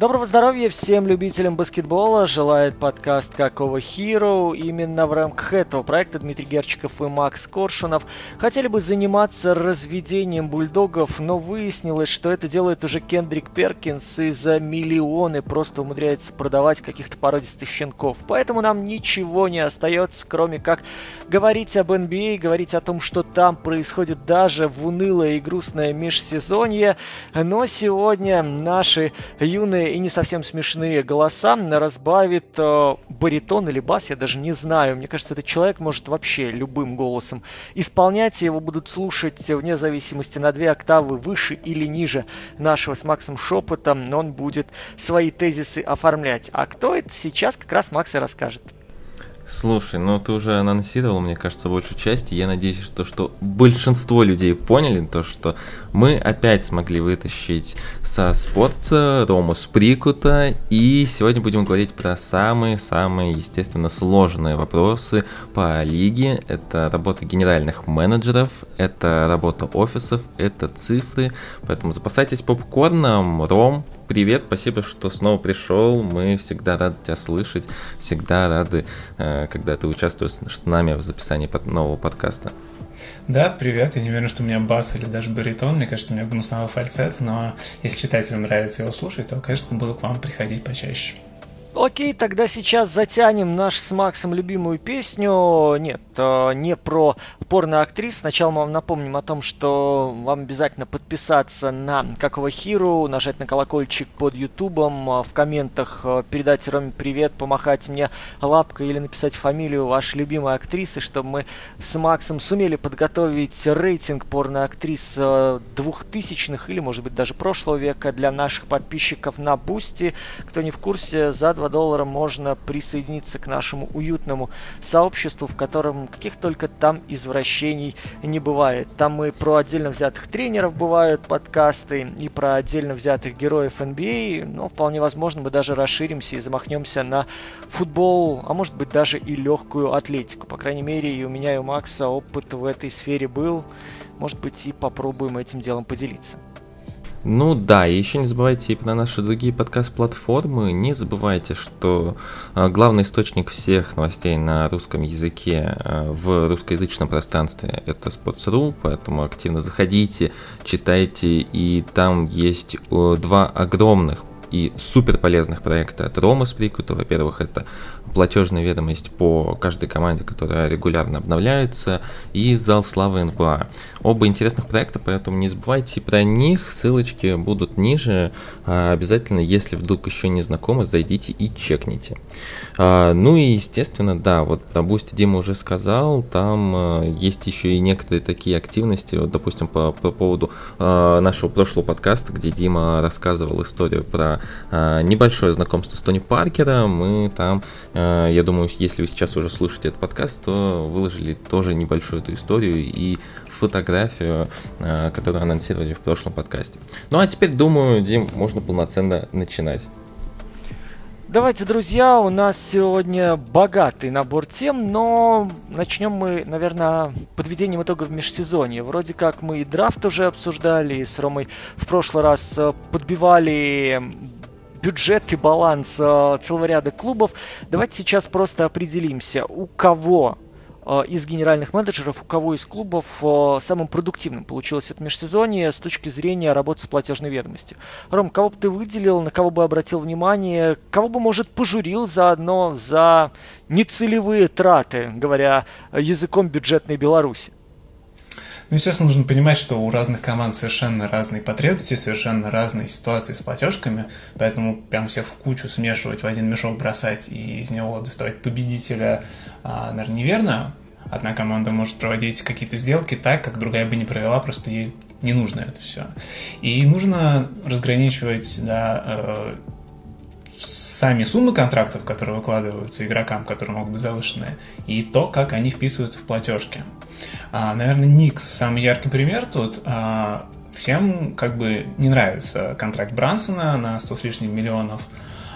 da Доброго здоровья всем любителям баскетбола. Желает подкаст «Какого Hero». Именно в рамках этого проекта Дмитрий Герчиков и Макс Коршунов хотели бы заниматься разведением бульдогов, но выяснилось, что это делает уже Кендрик Перкинс и за миллионы просто умудряется продавать каких-то породистых щенков. Поэтому нам ничего не остается, кроме как говорить об NBA, а, говорить о том, что там происходит даже в унылое и грустное межсезонье. Но сегодня наши юные и не совсем смешные голоса разбавит э, баритон или бас, я даже не знаю. Мне кажется, этот человек может вообще любым голосом исполнять, его будут слушать вне зависимости на две октавы выше или ниже нашего с Максом шепота, но он будет свои тезисы оформлять. А кто это сейчас, как раз Макс и расскажет. Слушай, ну ты уже анонсировал, мне кажется, большую часть, и я надеюсь, что, что большинство людей поняли то, что мы опять смогли вытащить со спорта Рому Сприкута, и сегодня будем говорить про самые-самые, естественно, сложные вопросы по лиге. Это работа генеральных менеджеров, это работа офисов, это цифры, поэтому запасайтесь попкорном. Ром, привет, спасибо, что снова пришел. Мы всегда рады тебя слышать, всегда рады, э, когда ты участвуешь с нами в записании нового подкаста. Да, привет. Я не уверен, что у меня бас или даже баритон. Мне кажется, у меня гнусновый фальцет, но если читателям нравится его слушать, то, конечно, буду к вам приходить почаще. Окей, тогда сейчас затянем наш с Максом любимую песню. Нет, э, не про порно-актрис. Сначала мы вам напомним о том, что вам обязательно подписаться на Какого Хиру, нажать на колокольчик под Ютубом, э, в комментах э, передать Роме привет, помахать мне лапкой или написать фамилию вашей любимой актрисы, чтобы мы с Максом сумели подготовить рейтинг порно-актрис двухтысячных или, может быть, даже прошлого века для наших подписчиков на Boosty. Кто не в курсе, за 2 доллара можно присоединиться к нашему уютному сообществу, в котором каких только там извращений не бывает. Там мы про отдельно взятых тренеров бывают подкасты и про отдельно взятых героев NBA, но вполне возможно мы даже расширимся и замахнемся на футбол, а может быть даже и легкую атлетику. По крайней мере и у меня и у Макса опыт в этой сфере был. Может быть и попробуем этим делом поделиться. Ну да, и еще не забывайте про наши другие подкаст-платформы. Не забывайте, что э, главный источник всех новостей на русском языке э, в русскоязычном пространстве это Sports.ru, поэтому активно заходите, читайте, и там есть два огромных и супер полезных проекта от Рома Сприкута. Во-первых, это платежная ведомость по каждой команде, которая регулярно обновляется, и зал славы НБА. Оба интересных проекта, поэтому не забывайте про них, ссылочки будут ниже. А, обязательно, если вдруг еще не знакомы, зайдите и чекните. А, ну и, естественно, да, вот про Boosty Дима уже сказал, там а, есть еще и некоторые такие активности, вот, допустим, по, по поводу нашего прошлого подкаста, где Дима рассказывал историю про небольшое знакомство с Тони Паркером, мы там я думаю, если вы сейчас уже слушаете этот подкаст, то выложили тоже небольшую эту историю и фотографию, э, которую анонсировали в прошлом подкасте. Ну а теперь, думаю, Дим, можно полноценно начинать. Давайте, друзья, у нас сегодня богатый набор тем, но начнем мы, наверное, подведением итогов межсезонья. Вроде как мы и драфт уже обсуждали, и с Ромой в прошлый раз э, подбивали бюджет и баланс э, целого ряда клубов. Давайте сейчас просто определимся, у кого э, из генеральных менеджеров, у кого из клубов э, самым продуктивным получилось это межсезонье с точки зрения работы с платежной ведомостью. Ром, кого бы ты выделил, на кого бы обратил внимание, кого бы, может, пожурил заодно за нецелевые траты, говоря языком бюджетной Беларуси? Ну, естественно, нужно понимать, что у разных команд совершенно разные потребности, совершенно разные ситуации с платежками, поэтому прям всех в кучу смешивать, в один мешок бросать и из него доставать победителя, а, наверное, неверно. Одна команда может проводить какие-то сделки так, как другая бы не провела, просто ей не нужно это все. И нужно разграничивать, да, э, сами суммы контрактов, которые выкладываются игрокам, которые могут быть завышенные, и то, как они вписываются в платежки. А, наверное, Никс самый яркий пример тут. А, всем как бы не нравится контракт Брансона на 100 с лишним миллионов.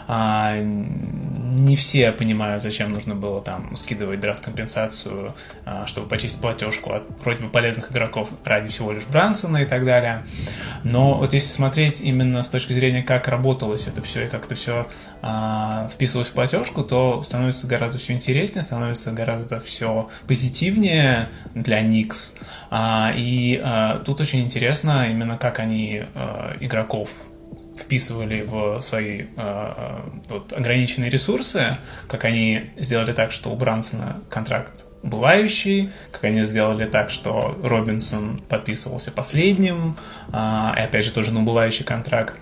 А, не все понимают, зачем нужно было там скидывать драфт-компенсацию, а, чтобы почистить платежку от вроде бы полезных игроков ради всего лишь Брансона и так далее. Но вот если смотреть именно с точки зрения, как работалось это все и как это все а, вписывалось в платежку, то становится гораздо все интереснее, становится гораздо все позитивнее для Никс. А, и а, тут очень интересно именно как они а, игроков вписывали в свои э, вот, ограниченные ресурсы, как они сделали так, что у Брансона контракт бывающий, как они сделали так, что Робинсон подписывался последним, э, и опять же тоже на убывающий контракт,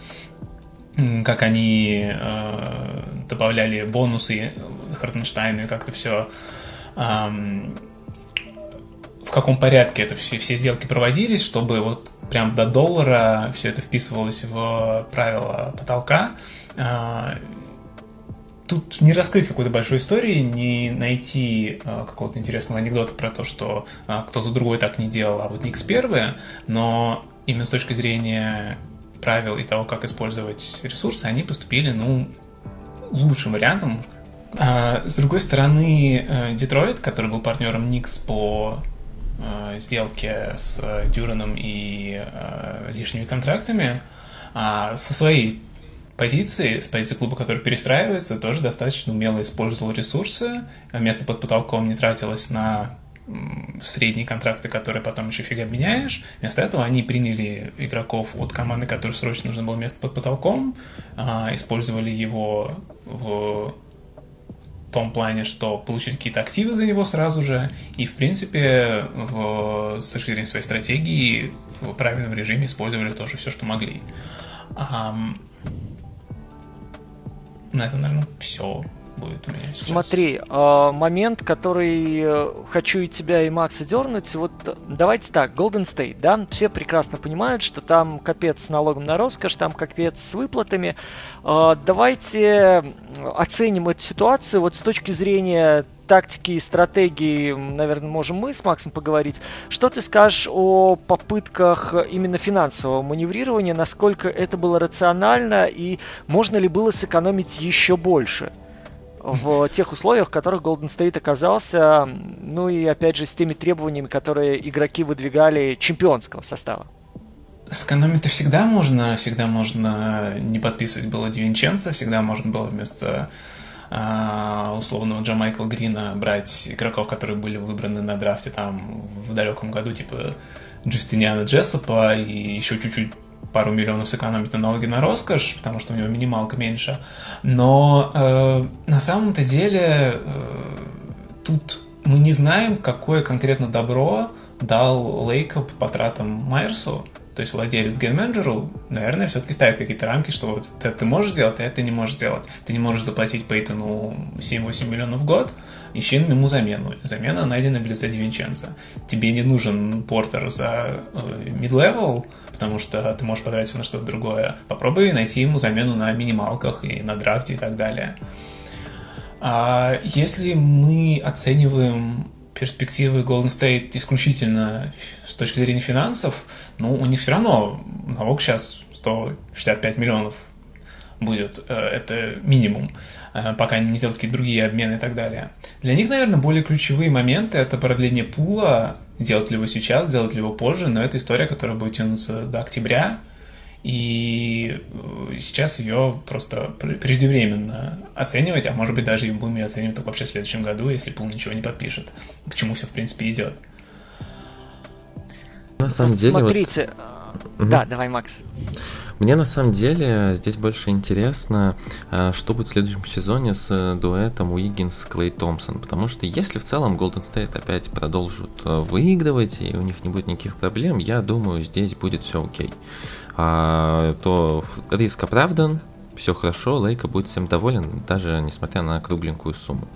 как они э, добавляли бонусы Хартенштайну и как-то все э, в каком порядке это все, все сделки проводились, чтобы вот прям до доллара все это вписывалось в правила потолка. А, тут не раскрыть какой-то большой истории, не найти а, какого-то интересного анекдота про то, что а, кто-то другой так не делал, а вот Никс первые, но именно с точки зрения правил и того, как использовать ресурсы, они поступили, ну, лучшим вариантом. А, с другой стороны, э, Детройт, который был партнером Никс по э, сделки с э, Дюраном и э, лишними контрактами, а со своей позиции, с позиции клуба, который перестраивается, тоже достаточно умело использовал ресурсы, а место под потолком не тратилось на средние контракты, которые потом еще фиг обменяешь. Вместо этого они приняли игроков от команды, которой срочно нужно было место под потолком, а, использовали его в том плане, что получили какие-то активы за него сразу же, и, в принципе, в, с точки зрения своей стратегии, в правильном режиме использовали тоже все, что могли. А, на этом, наверное, все будет у сейчас. Смотри, э, момент, который э, хочу и тебя, и Макса дернуть. Вот давайте так, Golden State, да, все прекрасно понимают, что там капец с налогом на роскошь, там капец с выплатами. Э, давайте оценим эту ситуацию вот с точки зрения тактики и стратегии, наверное, можем мы с Максом поговорить. Что ты скажешь о попытках именно финансового маневрирования, насколько это было рационально и можно ли было сэкономить еще больше? В тех условиях, в которых Golden State оказался, ну и опять же с теми требованиями, которые игроки выдвигали чемпионского состава. Сэкономить-то всегда можно, всегда можно не подписывать было Дивинченца, всегда можно было вместо а, условного Джа Майкла Грина брать игроков, которые были выбраны на драфте там в далеком году, типа Джустиниана Джессопа и еще чуть-чуть пару миллионов сэкономить на налоги на роскошь, потому что у него минималка меньше. Но э, на самом-то деле э, тут мы не знаем, какое конкретно добро дал Лейкоп по тратам Майерсу. То есть владелец гейм-менеджеру, наверное, все-таки ставит какие-то рамки, что вот это ты можешь сделать, а это ты не можешь сделать. Ты не можешь заплатить Пейтону 7-8 миллионов в год, ищи ему замену. Замена найдена в лице Дивинченца. Тебе не нужен портер за mid-level, э, потому что ты можешь потратить на что-то другое. Попробуй найти ему замену на минималках и на драфте и так далее. А если мы оцениваем перспективы Golden State исключительно с точки зрения финансов, ну, у них все равно налог сейчас 165 миллионов будет, э, это минимум, э, пока не сделают какие-то другие обмены и так далее. Для них, наверное, более ключевые моменты — это продление пула, делать ли его сейчас, делать ли его позже, но это история, которая будет тянуться до октября, и э, сейчас ее просто преждевременно оценивать, а может быть даже и будем ее оценивать только вообще в следующем году, если пул ничего не подпишет, к чему все в принципе идет. На самом деле... Смотрите, вот... да, давай, Макс. Мне на самом деле здесь больше интересно, э, что будет в следующем сезоне с э, дуэтом Уиггинс Клей Томпсон, потому что если в целом Golden State опять продолжат э, выигрывать и у них не будет никаких проблем, я думаю, здесь будет все окей. А, то риск оправдан, все хорошо, Лейка будет всем доволен, даже несмотря на кругленькую сумму.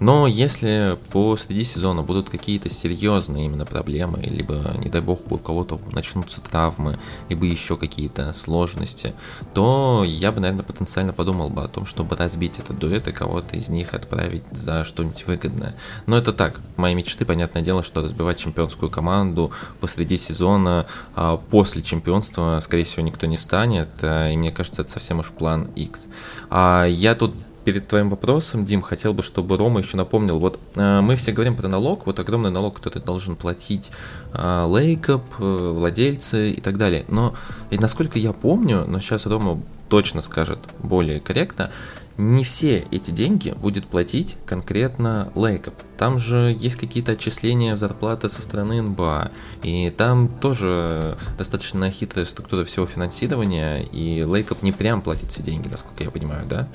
Но если посреди сезона будут какие-то серьезные именно проблемы, либо, не дай бог, у кого-то начнутся травмы, либо еще какие-то сложности, то я бы, наверное, потенциально подумал бы о том, чтобы разбить этот дуэт и кого-то из них отправить за что-нибудь выгодное. Но это так, мои мечты, понятное дело, что разбивать чемпионскую команду посреди сезона, а после чемпионства, скорее всего, никто не станет, а, и мне кажется, это совсем уж план X. А я тут перед твоим вопросом, Дим, хотел бы, чтобы Рома еще напомнил. Вот э, мы все говорим про налог, вот огромный налог, который должен платить э, Лейкоб, э, владельцы и так далее. Но и насколько я помню, но сейчас Рома точно скажет более корректно, не все эти деньги будет платить конкретно Лейкоб. Там же есть какие-то отчисления в зарплаты со стороны НБА, и там тоже достаточно хитрая структура всего финансирования, и Лейкоб не прям платит все деньги, насколько я понимаю, да?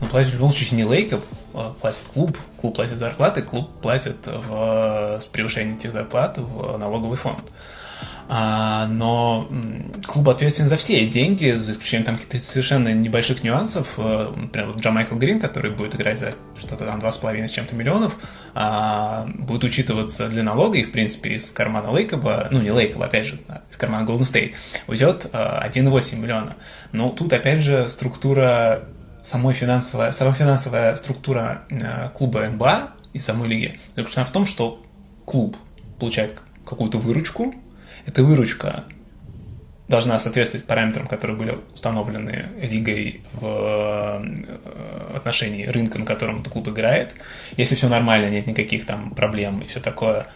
Ну, платит в любом случае не Лейкоб, а платит клуб, клуб платит зарплаты, клуб платит в, с превышением этих зарплат в налоговый фонд. А, но клуб ответственен за все деньги, за исключением там каких-то совершенно небольших нюансов. Э, например, вот Джа Майкл Грин, который будет играть за что-то там 2,5 с чем-то миллионов, а, будет учитываться для налога, и, в принципе, из кармана Лейкоба, ну, не Лейкоба, опять же, а из кармана Golden State, уйдет 1,8 миллиона. Но тут, опять же, структура самой финансовая, сама финансовая структура э, клуба НБА и самой лиги заключена в том, что клуб получает какую-то выручку, эта выручка должна соответствовать параметрам, которые были установлены лигой в э, отношении рынка, на котором этот клуб играет. Если все нормально, нет никаких там проблем и все такое,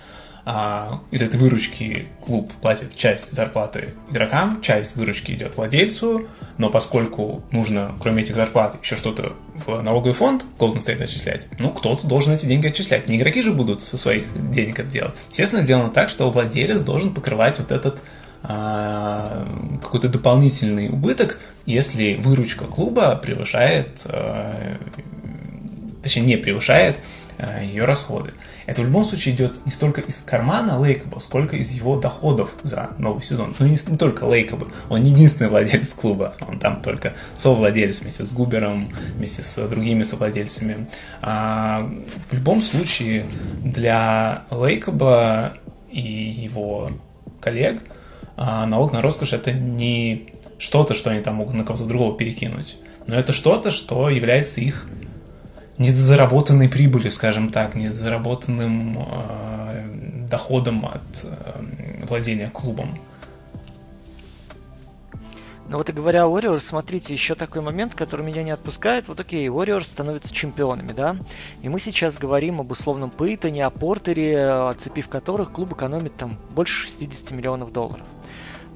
а из этой выручки клуб платит часть зарплаты игрокам, часть выручки идет владельцу, но поскольку нужно, кроме этих зарплат, еще что-то в налоговый фонд Golden State отчислять, ну, кто-то должен эти деньги отчислять. Не игроки же будут со своих денег это делать. Естественно, сделано так, что владелец должен покрывать вот этот а, какой-то дополнительный убыток, если выручка клуба превышает, а, точнее, не превышает ее расходы. Это в любом случае идет не столько из кармана Лейкоба, сколько из его доходов за новый сезон. Ну, не, не только Лейкоба, он не единственный владелец клуба, он там только совладелец вместе с Губером, вместе с другими совладельцами. А, в любом случае, для Лейкоба и его коллег а, налог на роскошь это не что-то, что они там могут на кого-то другого перекинуть, но это что-то, что является их недозаработанной прибылью, скажем так, недозаработанным э, доходом от э, владения клубом. Ну вот и говоря о Warriors, смотрите, еще такой момент, который меня не отпускает. Вот окей, Warriors становятся чемпионами, да? И мы сейчас говорим об условном Пейтоне, о Портере, оцепив которых клуб экономит там больше 60 миллионов долларов.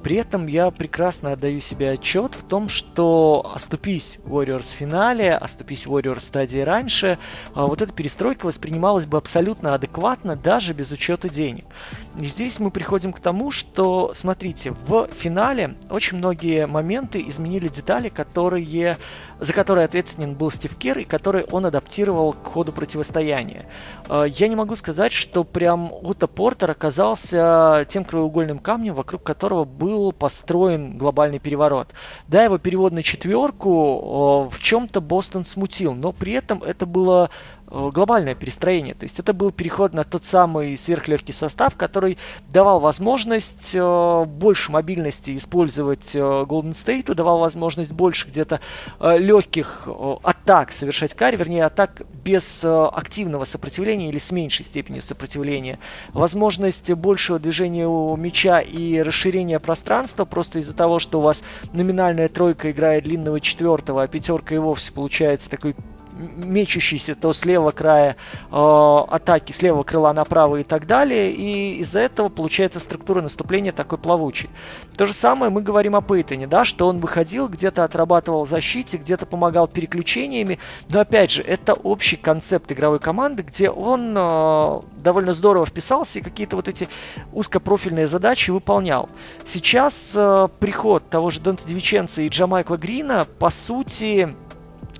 При этом я прекрасно отдаю себе отчет в том, что оступись Warriors в финале, оступись Warriors стадии раньше, а, вот эта перестройка воспринималась бы абсолютно адекватно, даже без учета денег. И здесь мы приходим к тому, что, смотрите, в финале очень многие моменты изменили детали, которые, за которые ответственен был Стив Кер и которые он адаптировал к ходу противостояния. А, я не могу сказать, что прям Ута Портер оказался тем краеугольным камнем, вокруг которого был построен глобальный переворот. Да, его перевод на четверку в чем-то Бостон смутил, но при этом это было Э, глобальное перестроение. То есть это был переход на тот самый сверхлегкий состав, который давал возможность э, больше мобильности использовать э, Golden State, давал возможность больше где-то э, легких э, атак совершать карри, вернее атак без э, активного сопротивления или с меньшей степенью сопротивления. Возможность большего движения мяча и расширения пространства просто из-за того, что у вас номинальная тройка играет длинного четвертого, а пятерка и вовсе получается такой мечущийся то с левого края э, атаки, с левого крыла направо и так далее. И из-за этого получается структура наступления такой плавучей. То же самое мы говорим о Пейтоне, да, что он выходил, где-то отрабатывал в защите, где-то помогал переключениями. Но опять же, это общий концепт игровой команды, где он э, довольно здорово вписался и какие-то вот эти узкопрофильные задачи выполнял. Сейчас э, приход того же Донта Дивиченца и Джамайкла Грина, по сути,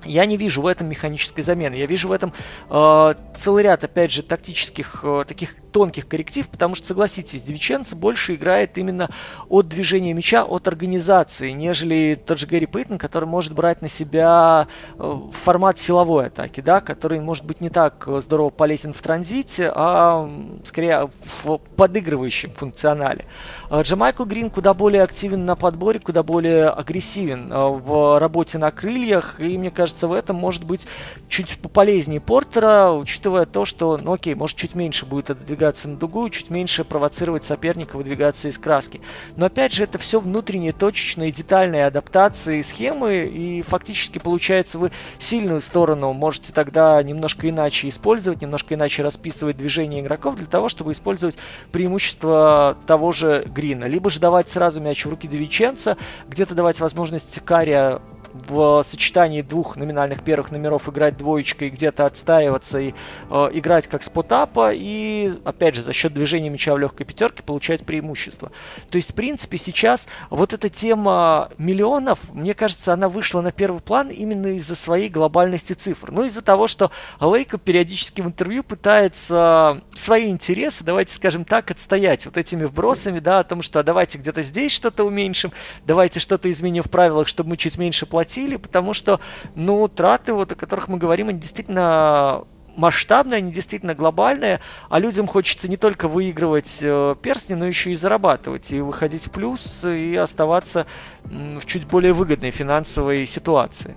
я не вижу в этом механической замены. Я вижу в этом э, целый ряд, опять же, тактических э, таких тонких корректив, потому что, согласитесь, Девиченко больше играет именно от движения мяча, от организации, нежели тот же Гэри Пейтон, который может брать на себя э, формат силовой атаки, да, который может быть не так здорово полезен в транзите, а скорее в подыгрывающем функционале. Э, Джамайкл Грин куда более активен на подборе, куда более агрессивен э, в работе на крыльях, и мне кажется, в этом может быть чуть полезнее Портера, учитывая то, что, ну окей, может чуть меньше будет отодвигать выдвигаться на дугу, чуть меньше провоцировать соперника выдвигаться из краски. Но опять же, это все внутренние точечные детальные адаптации схемы, и фактически получается вы сильную сторону можете тогда немножко иначе использовать, немножко иначе расписывать движение игроков для того, чтобы использовать преимущество того же Грина. Либо же давать сразу мяч в руки Девиченца, где-то давать возможность Кария в сочетании двух номинальных первых номеров играть двоечкой, где-то отстаиваться и э, играть как спотапа, и, опять же, за счет движения мяча в легкой пятерке получать преимущество. То есть, в принципе, сейчас вот эта тема миллионов, мне кажется, она вышла на первый план именно из-за своей глобальности цифр. Ну, из-за того, что Лейка периодически в интервью пытается свои интересы, давайте скажем так, отстоять вот этими вбросами, да, о том, что а давайте где-то здесь что-то уменьшим, давайте что-то изменим в правилах, чтобы мы чуть меньше платили платили, потому что, ну, траты, вот, о которых мы говорим, они действительно масштабные, они действительно глобальные, а людям хочется не только выигрывать э, перстни, но еще и зарабатывать, и выходить в плюс, и оставаться в чуть более выгодной финансовой ситуации.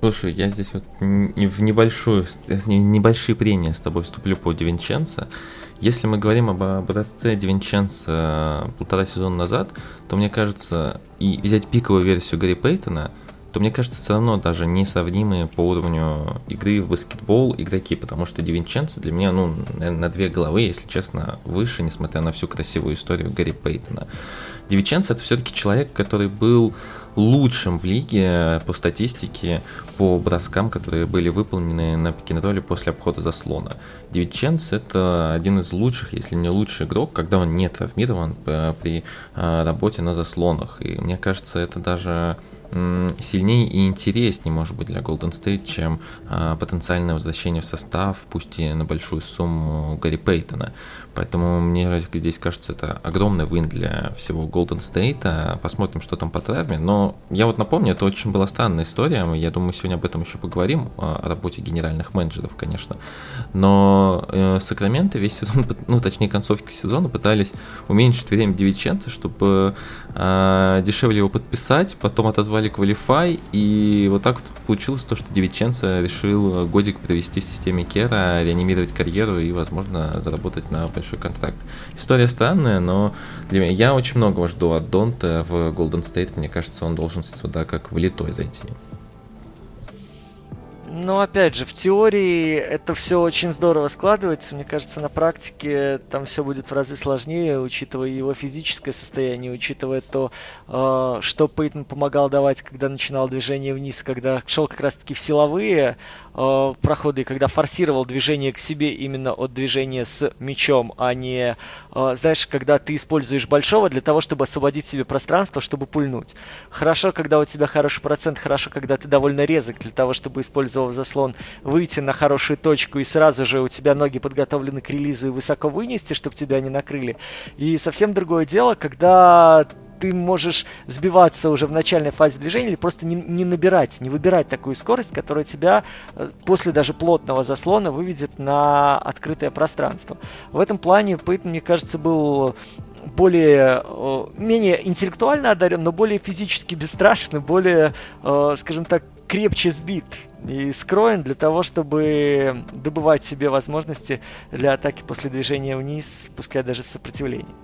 Слушай, я здесь вот в небольшую, небольшие прения с тобой вступлю по Дивинченцо. Если мы говорим об образце Дивинченцо полтора сезона назад, то мне кажется, и взять пиковую версию Гарри Пейтона, то мне кажется, все равно даже несравнимые по уровню игры в баскетбол игроки, потому что Дивинченцо для меня, ну, на две головы, если честно, выше, несмотря на всю красивую историю Гарри Пейтона. Дивиченцо это все-таки человек, который был лучшим в лиге по статистике по броскам, которые были выполнены на пикинроле после обхода заслона. Дивиченц это один из лучших, если не лучший игрок, когда он не травмирован э, при э, работе на заслонах. И мне кажется, это даже сильнее и интереснее, может быть, для Golden State, чем а, потенциальное возвращение в состав, пусть и на большую сумму Гарри Пейтона. Поэтому мне здесь кажется, это огромный вин для всего Golden State. Посмотрим, что там по травме. Но я вот напомню, это очень была странная история. Я думаю, сегодня об этом еще поговорим, о работе генеральных менеджеров, конечно. Но э, Сакраменто весь сезон, ну, точнее, концовки сезона пытались уменьшить время Девиченца, чтобы э, дешевле его подписать. Потом отозвали Qualify. И вот так вот получилось то, что Девиченца решил годик провести в системе Кера, реанимировать карьеру и, возможно, заработать на большой контракт. История странная, но для меня я очень многого жду от Донта в Golden State. Мне кажется, он должен сюда как влитой зайти. Ну, опять же, в теории это все очень здорово складывается. Мне кажется, на практике там все будет в разы сложнее, учитывая его физическое состояние, учитывая то, э, что Пейтон помогал давать, когда начинал движение вниз, когда шел как раз-таки в силовые э, проходы, когда форсировал движение к себе именно от движения с мячом, а не, э, знаешь, когда ты используешь большого для того, чтобы освободить себе пространство, чтобы пульнуть. Хорошо, когда у тебя хороший процент, хорошо, когда ты довольно резок для того, чтобы использовать в заслон, выйти на хорошую точку и сразу же у тебя ноги подготовлены к релизу и высоко вынести, чтобы тебя не накрыли. И совсем другое дело, когда ты можешь сбиваться уже в начальной фазе движения или просто не, не набирать, не выбирать такую скорость, которая тебя э, после даже плотного заслона выведет на открытое пространство. В этом плане Пейтон, мне кажется, был более, э, менее интеллектуально одарен, но более физически бесстрашный, более, э, скажем так, крепче сбит и скроен для того, чтобы добывать себе возможности для атаки после движения вниз, пускай даже сопротивления.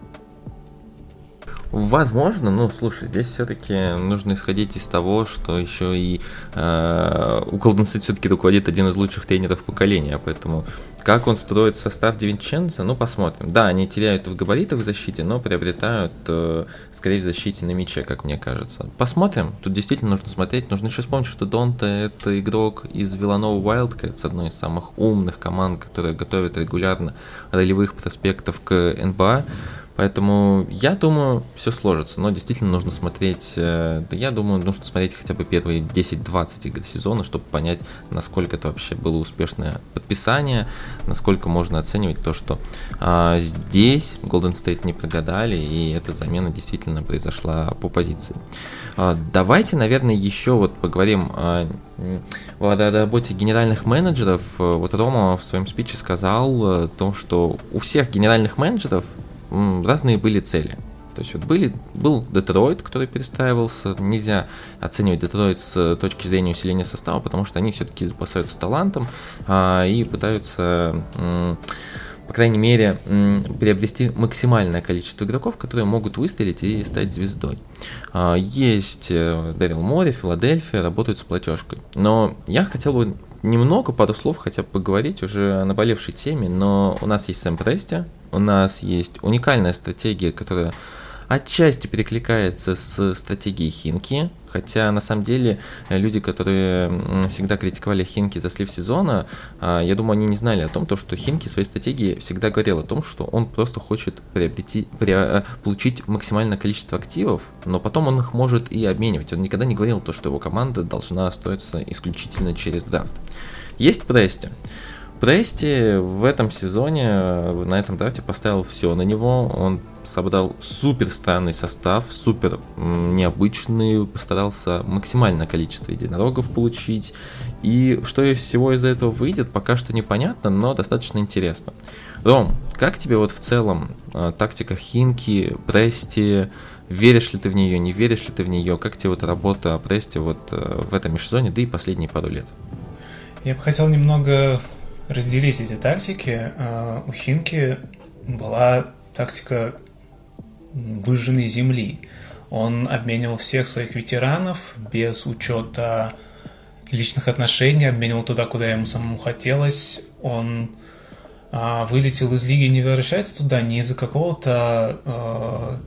Возможно, ну слушай, здесь все-таки нужно исходить из того, что еще и э, у State все-таки руководит один из лучших тренеров поколения, поэтому как он строит состав Девинченца, ну посмотрим. Да, они теряют в габаритах в защите, но приобретают э, скорее в защите на мяче, как мне кажется. Посмотрим, тут действительно нужно смотреть, нужно еще вспомнить, что Донта это игрок из Виланова Wildcats, одной из самых умных команд, которая готовит регулярно ролевых проспектов к НБА. Поэтому я думаю, все сложится. Но действительно нужно смотреть, э, да я думаю, нужно смотреть хотя бы первые 10-20 игр сезона, чтобы понять, насколько это вообще было успешное подписание, насколько можно оценивать то, что а, здесь Golden State не прогадали, и эта замена действительно произошла по позиции. А, давайте, наверное, еще вот поговорим о, о работе генеральных менеджеров. Вот Рома в своем спиче сказал о том, что у всех генеральных менеджеров разные были цели. То есть вот были, был Детройт, который перестраивался. Нельзя оценивать Детройт с точки зрения усиления состава, потому что они все-таки запасаются талантом а, и пытаются по крайней мере, приобрести максимальное количество игроков, которые могут выстрелить и стать звездой. А, есть э, Дэрил Мори, Филадельфия, работают с платежкой. Но я хотел бы немного, пару слов хотя бы поговорить уже о наболевшей теме, но у нас есть Сэм Прести, у нас есть уникальная стратегия, которая отчасти перекликается с стратегией Хинки, хотя на самом деле э, люди, которые всегда критиковали Хинки за слив сезона, а, я думаю, они не знали о том, то, что Хинки в своей стратегии всегда говорил о том, что он просто хочет приобрети, при, э, получить максимальное количество активов, но потом он их может и обменивать. Он никогда не говорил то, что его команда должна строиться исключительно через драфт. Есть Прести. Прести в этом сезоне, э, на этом драфте поставил все на него. Он собрал супер странный состав, супер необычный, постарался максимальное количество единорогов получить. И что из всего из этого выйдет, пока что непонятно, но достаточно интересно. Ром, как тебе вот в целом э, тактика Хинки, Прести, веришь ли ты в нее, не веришь ли ты в нее, как тебе вот работа Прести вот э, в этом межсезоне, да и последние пару лет? Я бы хотел немного разделить эти тактики. А, у Хинки была тактика выжженной земли. Он обменивал всех своих ветеранов без учета личных отношений, обменивал туда, куда ему самому хотелось. Он а, вылетел из лиги, не возвращается туда не из-за какого-то а,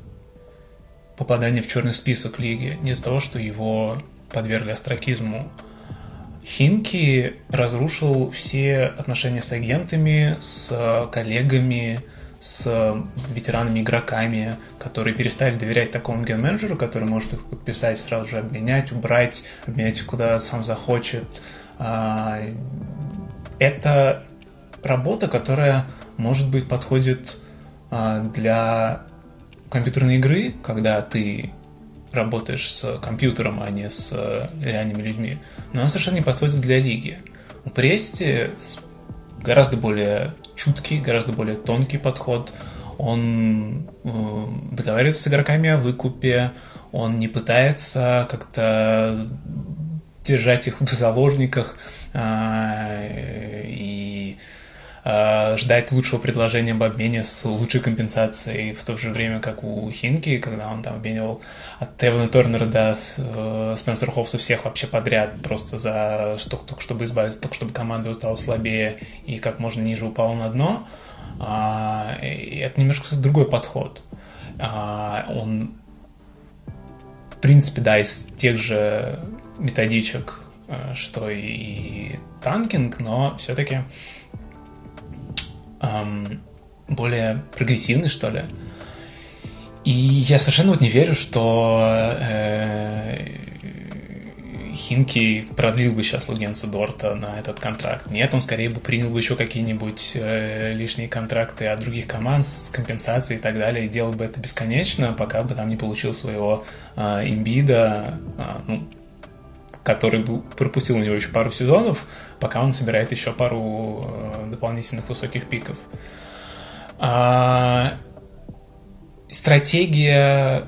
попадания в черный список лиги, не из-за того, что его подвергли астракизму. Хинки разрушил все отношения с агентами, с коллегами, с ветеранами-игроками, которые перестали доверять такому ген-менеджеру, который может их подписать, сразу же обменять, убрать, обменять куда сам захочет. А, это работа, которая, может быть, подходит а, для компьютерной игры, когда ты работаешь с компьютером, а не с э, реальными людьми. Но она совершенно не подходит для лиги. У Прести гораздо более чуткий, гораздо более тонкий подход. Он э, договаривается с игроками о выкупе, он не пытается как-то держать их в заложниках а, и ждать лучшего предложения об обмене с лучшей компенсацией, в то же время как у Хинки, когда он там обменивал от Тевана Торнера до э, Спенсера Хофса всех вообще подряд, просто за что, только чтобы избавиться, только чтобы команда стала слабее и как можно ниже упала на дно. А, и это немножко другой подход. А, он, в принципе, да, из тех же методичек, э, что и танкинг, но все-таки эм, более прогрессивный, что ли. И я совершенно вот не верю, что э, Хинки продлил бы сейчас Лугенса Дорта на этот контракт. Нет, он скорее бы принял бы еще какие-нибудь э, лишние контракты от других команд с компенсацией и так далее, и делал бы это бесконечно, пока бы там не получил своего э, имбида, э, ну, который был, пропустил у него еще пару сезонов, пока он собирает еще пару э, дополнительных высоких пиков. А, стратегия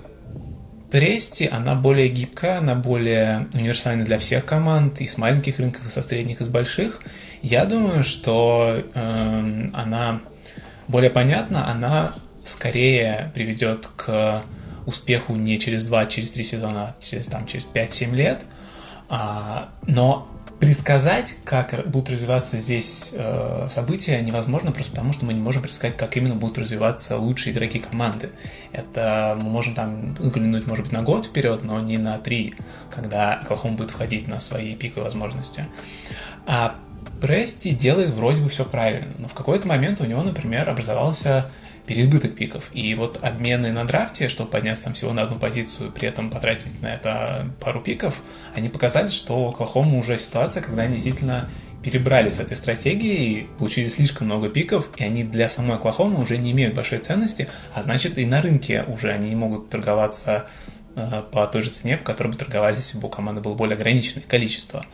Прести, она более гибкая, она более универсальна для всех команд, и с маленьких рынков, и со средних, и с больших. Я думаю, что э, она более понятна, она скорее приведет к успеху не через 2, через 3 сезона, а через, там, через 5-7 лет. А, но предсказать, как будут развиваться здесь э, события, невозможно, просто потому что мы не можем предсказать, как именно будут развиваться лучшие игроки команды. Это мы можем там взглянуть, может быть, на год вперед, но не на три, когда Оклахома будет входить на свои пиковые возможности. А Прести делает вроде бы все правильно, но в какой-то момент у него, например, образовался переизбыток пиков. И вот обмены на драфте, чтобы подняться там всего на одну позицию, при этом потратить на это пару пиков, они показали, что Оклахома уже ситуация, когда они действительно перебрали с этой стратегией, получили слишком много пиков, и они для самой Оклахомы уже не имеют большой ценности, а значит и на рынке уже они не могут торговаться э, по той же цене, по которой бы торговались, если бы у команды было более ограниченное количество.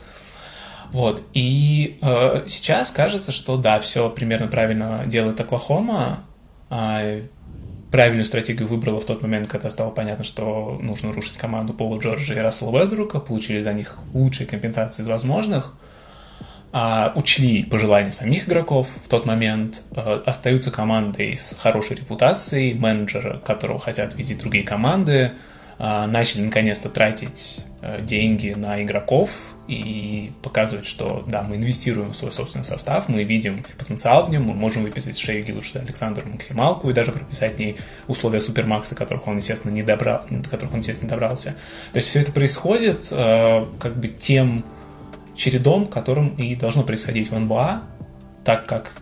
Вот. И э, сейчас кажется, что да, все примерно правильно делает Оклахома, правильную стратегию выбрала в тот момент, когда стало понятно, что нужно рушить команду Пола Джорджа и Рассела Уэсбрука, получили за них лучшие компенсации из возможных. а, учли пожелания самих игроков. В тот момент, а, остаются командой с хорошей репутацией, менеджера, которого хотят видеть другие команды, а, начали наконец-то тратить а, деньги на игроков и показывать, что да, мы инвестируем в свой собственный состав, мы видим потенциал в нем, мы можем выписать Шею Гилуша Александру максималку и даже прописать в ней условия супермакса, которых он, естественно, не добрал, до которых он, естественно, не добрался. То есть все это происходит как бы тем чередом, которым и должно происходить в НБА, так как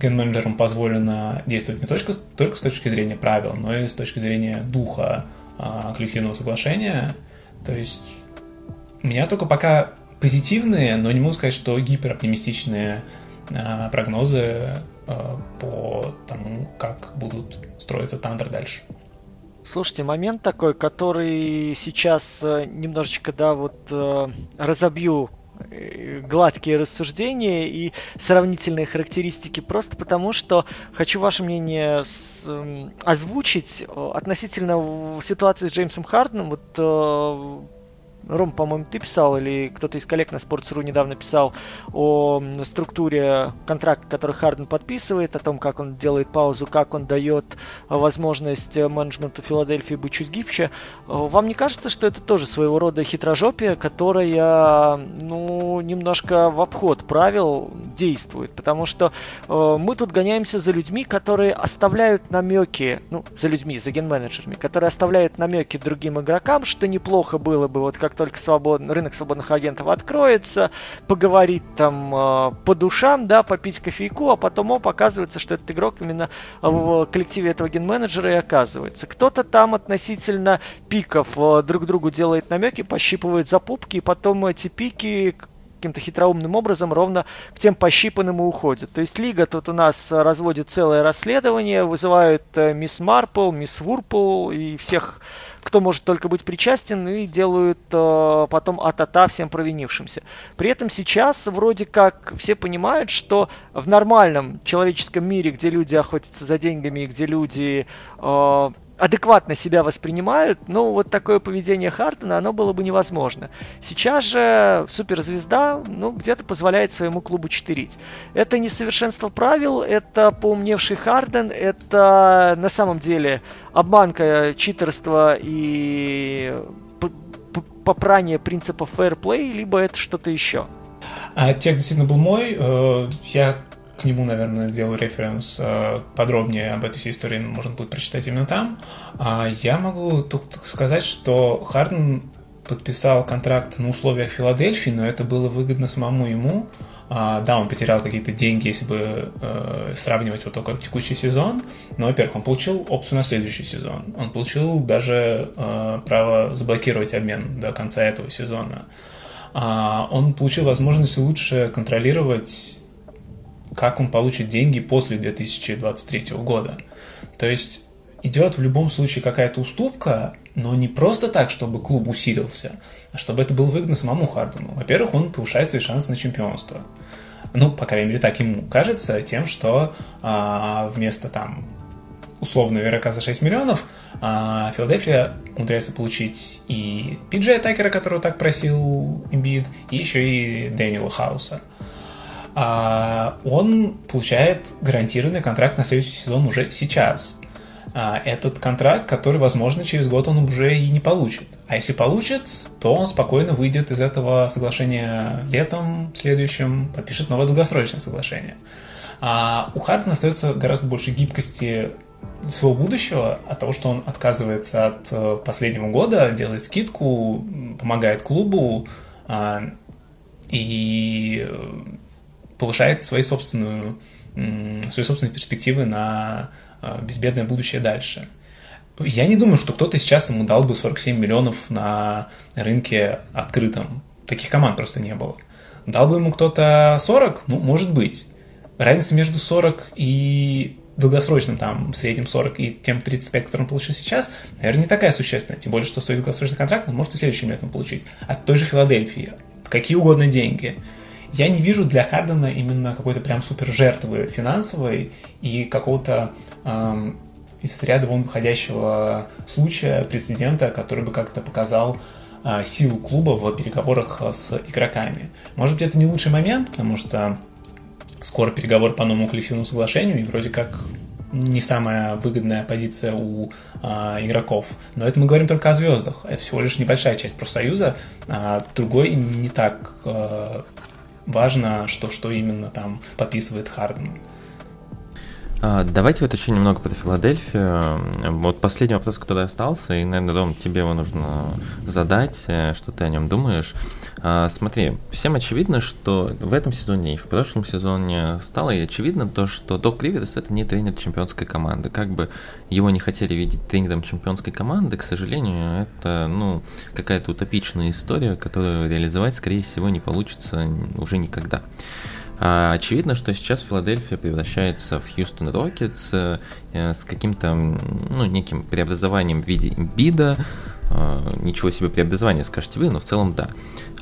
ген-менеджерам позволено действовать не только, только с точки зрения правил, но и с точки зрения духа а, коллективного соглашения. То есть меня только пока позитивные, но не могу сказать, что гипероптимистичные а, прогнозы а, по тому, как будут строиться Тандер дальше. Слушайте, момент такой, который сейчас э, немножечко, да, вот э, разобью Э, гладкие рассуждения и сравнительные характеристики, просто потому что хочу ваше мнение с, э, озвучить относительно ситуации с Джеймсом Харденом. Вот э, Ром, по-моему, ты писал, или кто-то из коллег на Sports.ru недавно писал о структуре контракта, который Харден подписывает, о том, как он делает паузу, как он дает возможность менеджменту Филадельфии быть чуть гибче. Вам не кажется, что это тоже своего рода хитрожопие, которая, ну, немножко в обход правил действует? Потому что э, мы тут гоняемся за людьми, которые оставляют намеки, ну, за людьми, за ген-менеджерами, которые оставляют намеки другим игрокам, что неплохо было бы, вот как только свобод... рынок свободных агентов откроется, поговорить там э, по душам, да, попить кофейку, а потом оп, оказывается, что этот игрок именно в коллективе этого ген-менеджера и оказывается. Кто-то там относительно пиков э, друг другу делает намеки, пощипывает за пупки, и потом эти пики каким-то хитроумным образом ровно к тем пощипанным и уходят. То есть Лига тут у нас разводит целое расследование, вызывают э, мисс Марпл, мисс Вурпл и всех кто может только быть причастен, и делают э, потом а-та-та всем провинившимся. При этом сейчас вроде как все понимают, что в нормальном человеческом мире, где люди охотятся за деньгами, где люди э, адекватно себя воспринимают, но вот такое поведение Хардена, оно было бы невозможно. Сейчас же суперзвезда, ну, где-то позволяет своему клубу читерить. Это несовершенство правил, это поумневший Харден, это на самом деле обманка, читерство и попрание принципов фэрплей, либо это что-то еще. А текст действительно был мой. Э, я к нему, наверное, сделаю референс э, подробнее об этой всей истории, можно будет прочитать именно там. А я могу только сказать, что Харден подписал контракт на условиях Филадельфии, но это было выгодно самому ему. А, да, он потерял какие-то деньги, если бы э, сравнивать вот только текущий сезон, но, во-первых, он получил опцию на следующий сезон. Он получил даже э, право заблокировать обмен до конца этого сезона. А, он получил возможность лучше контролировать как он получит деньги после 2023 года. То есть идет в любом случае какая-то уступка, но не просто так, чтобы клуб усилился, а чтобы это было выгодно самому Хардену. Во-первых, он повышает свои шансы на чемпионство. Ну, по крайней мере, так ему кажется, тем, что а, вместо там условного игрока за 6 миллионов, а Филадельфия умудряется получить и Пиджея Такера, которого так просил Имбид, и еще и Дэниела Хауса. Он получает гарантированный контракт на следующий сезон уже сейчас. А, этот контракт, который, возможно, через год он уже и не получит. А если получит, то он спокойно выйдет из этого соглашения летом следующим, подпишет новое долгосрочное соглашение. А у Хардена остается гораздо больше гибкости своего будущего от того, что он отказывается от э, последнего года, делает скидку, помогает клубу а, и повышает свои собственную, свои собственные перспективы на а, безбедное будущее дальше. Я не думаю, что кто-то сейчас ему дал бы 47 миллионов на рынке открытом. Таких команд просто не было. Дал бы ему кто-то 40? Ну, может быть. Разница между 40 и долгосрочным, там, в среднем 40 и тем 35, который он получил сейчас, наверное, не такая существенная. Тем более, что стоит долгосрочный контракт, он может и следующим летом получить. От той же Филадельфии. Какие угодно деньги. Я не вижу для Хардена именно какой-то прям супер жертвы финансовой и какого-то эм, из ряда вон выходящего случая, прецедента, который бы как-то показал, а, силу клуба в переговорах с игроками. Может быть, это не лучший момент, потому что скоро переговоры по новому коллективному соглашению, и вроде как не самая выгодная позиция у а, игроков. Но это мы говорим только о звездах. Это всего лишь небольшая часть профсоюза, а другой не так а, важно, что, что именно там подписывает Харден. А, давайте вот еще немного про Филадельфию. Вот последний вопрос, который остался, и, наверное, Дом, тебе его нужно задать, э, что ты о нем думаешь. А, смотри, всем очевидно, что в этом сезоне и в прошлом сезоне стало и очевидно то, что Док Риверс это не тренер чемпионской команды. Как бы его не хотели видеть тренером чемпионской команды, к сожалению, это, ну, какая-то утопичная история, которую реализовать, скорее всего, не получится уже никогда. А, очевидно, что сейчас Филадельфия превращается в Хьюстон Рокетс э, с каким-то, ну, неким преобразованием в виде Эмбиида. А, ничего себе преобразование, скажете вы, но в целом да.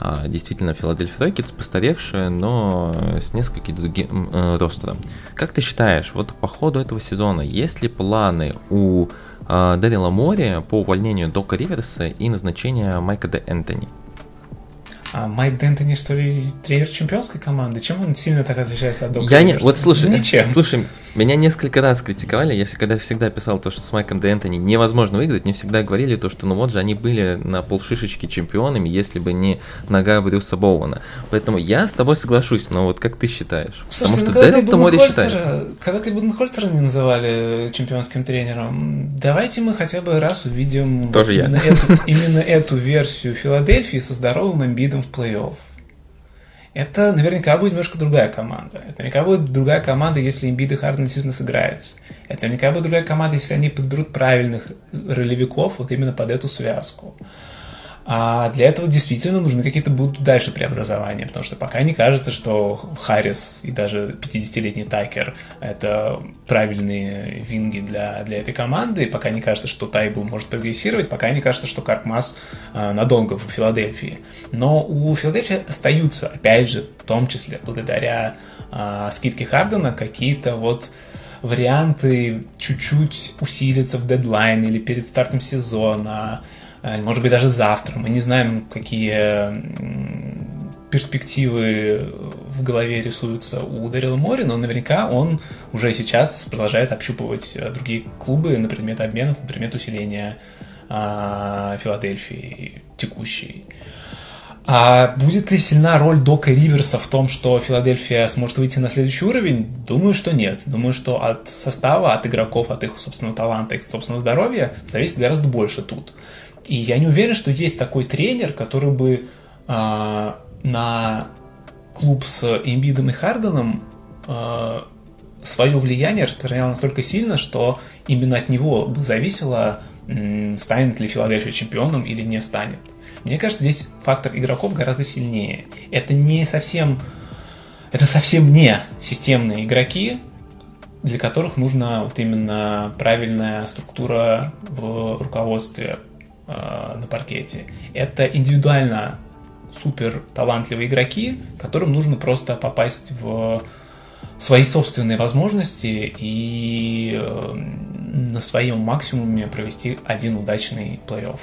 А, действительно, Филадельфия Рокетс постаревшая, но с нескольким другим э, ростером. Как ты считаешь, вот по ходу этого сезона, есть ли планы у э, Дэрила Мори по увольнению Дока Риверса и назначения Майка Де Энтони? А Майк Д'Энтони, что ли, тренер чемпионской команды? Чем он сильно так отличается от Дока Я не... Вот слушай, Ничем. слушай, меня несколько раз критиковали, я всегда, всегда писал то, что с Майком Д'Энтони невозможно выиграть, мне всегда говорили то, что ну вот же они были на полшишечки чемпионами, если бы не нога Брюса Боуэна. Поэтому я с тобой соглашусь, но вот как ты считаешь? Слушай, Потому ну, что Дэрил Мори считает. Когда ты Буденхольцера не называли чемпионским тренером, давайте мы хотя бы раз увидим Тоже именно, я. Эту, именно эту версию Филадельфии со здоровым амбидом в плей-офф. Это наверняка будет немножко другая команда. Это наверняка будет другая команда, если Эмбид и Харден действительно сыграются. Это наверняка будет другая команда, если они подберут правильных ролевиков вот именно под эту связку. А для этого действительно нужны какие-то будут дальше преобразования, потому что пока не кажется, что Харрис и даже 50-летний Такер — это правильные винги для, для этой команды, пока не кажется, что Тайбл может прогрессировать, пока не кажется, что Каркмас э, надолго в Филадельфии. Но у Филадельфии остаются, опять же, в том числе благодаря э, скидке Хардена, какие-то вот варианты чуть-чуть усилиться в дедлайн или перед стартом сезона, может быть, даже завтра. Мы не знаем, какие перспективы в голове рисуются у Дэрила Мори, но наверняка он уже сейчас продолжает общупывать э, другие клубы на предмет обменов, на предмет усиления а, Филадельфии текущей. А будет ли сильна роль Дока Риверса в том, что Филадельфия сможет выйти на следующий уровень? Думаю, что нет. Думаю, что от состава, от игроков, от их собственного таланта, их собственного здоровья зависит гораздо больше тут. И я не уверен, что есть такой тренер, который бы э, на клуб с Эмбидом и Харденом э, свое влияние распространял настолько сильно, что именно от него бы зависело, э, станет ли Филадельфия чемпионом или не станет. Мне кажется, здесь фактор игроков гораздо сильнее. Это не совсем, это совсем не системные игроки, для которых нужна вот именно правильная структура в руководстве, э, на паркете. Это индивидуально супер талантливые игроки, которым нужно просто попасть в свои собственные возможности и э, на своем максимуме провести один удачный плей-офф.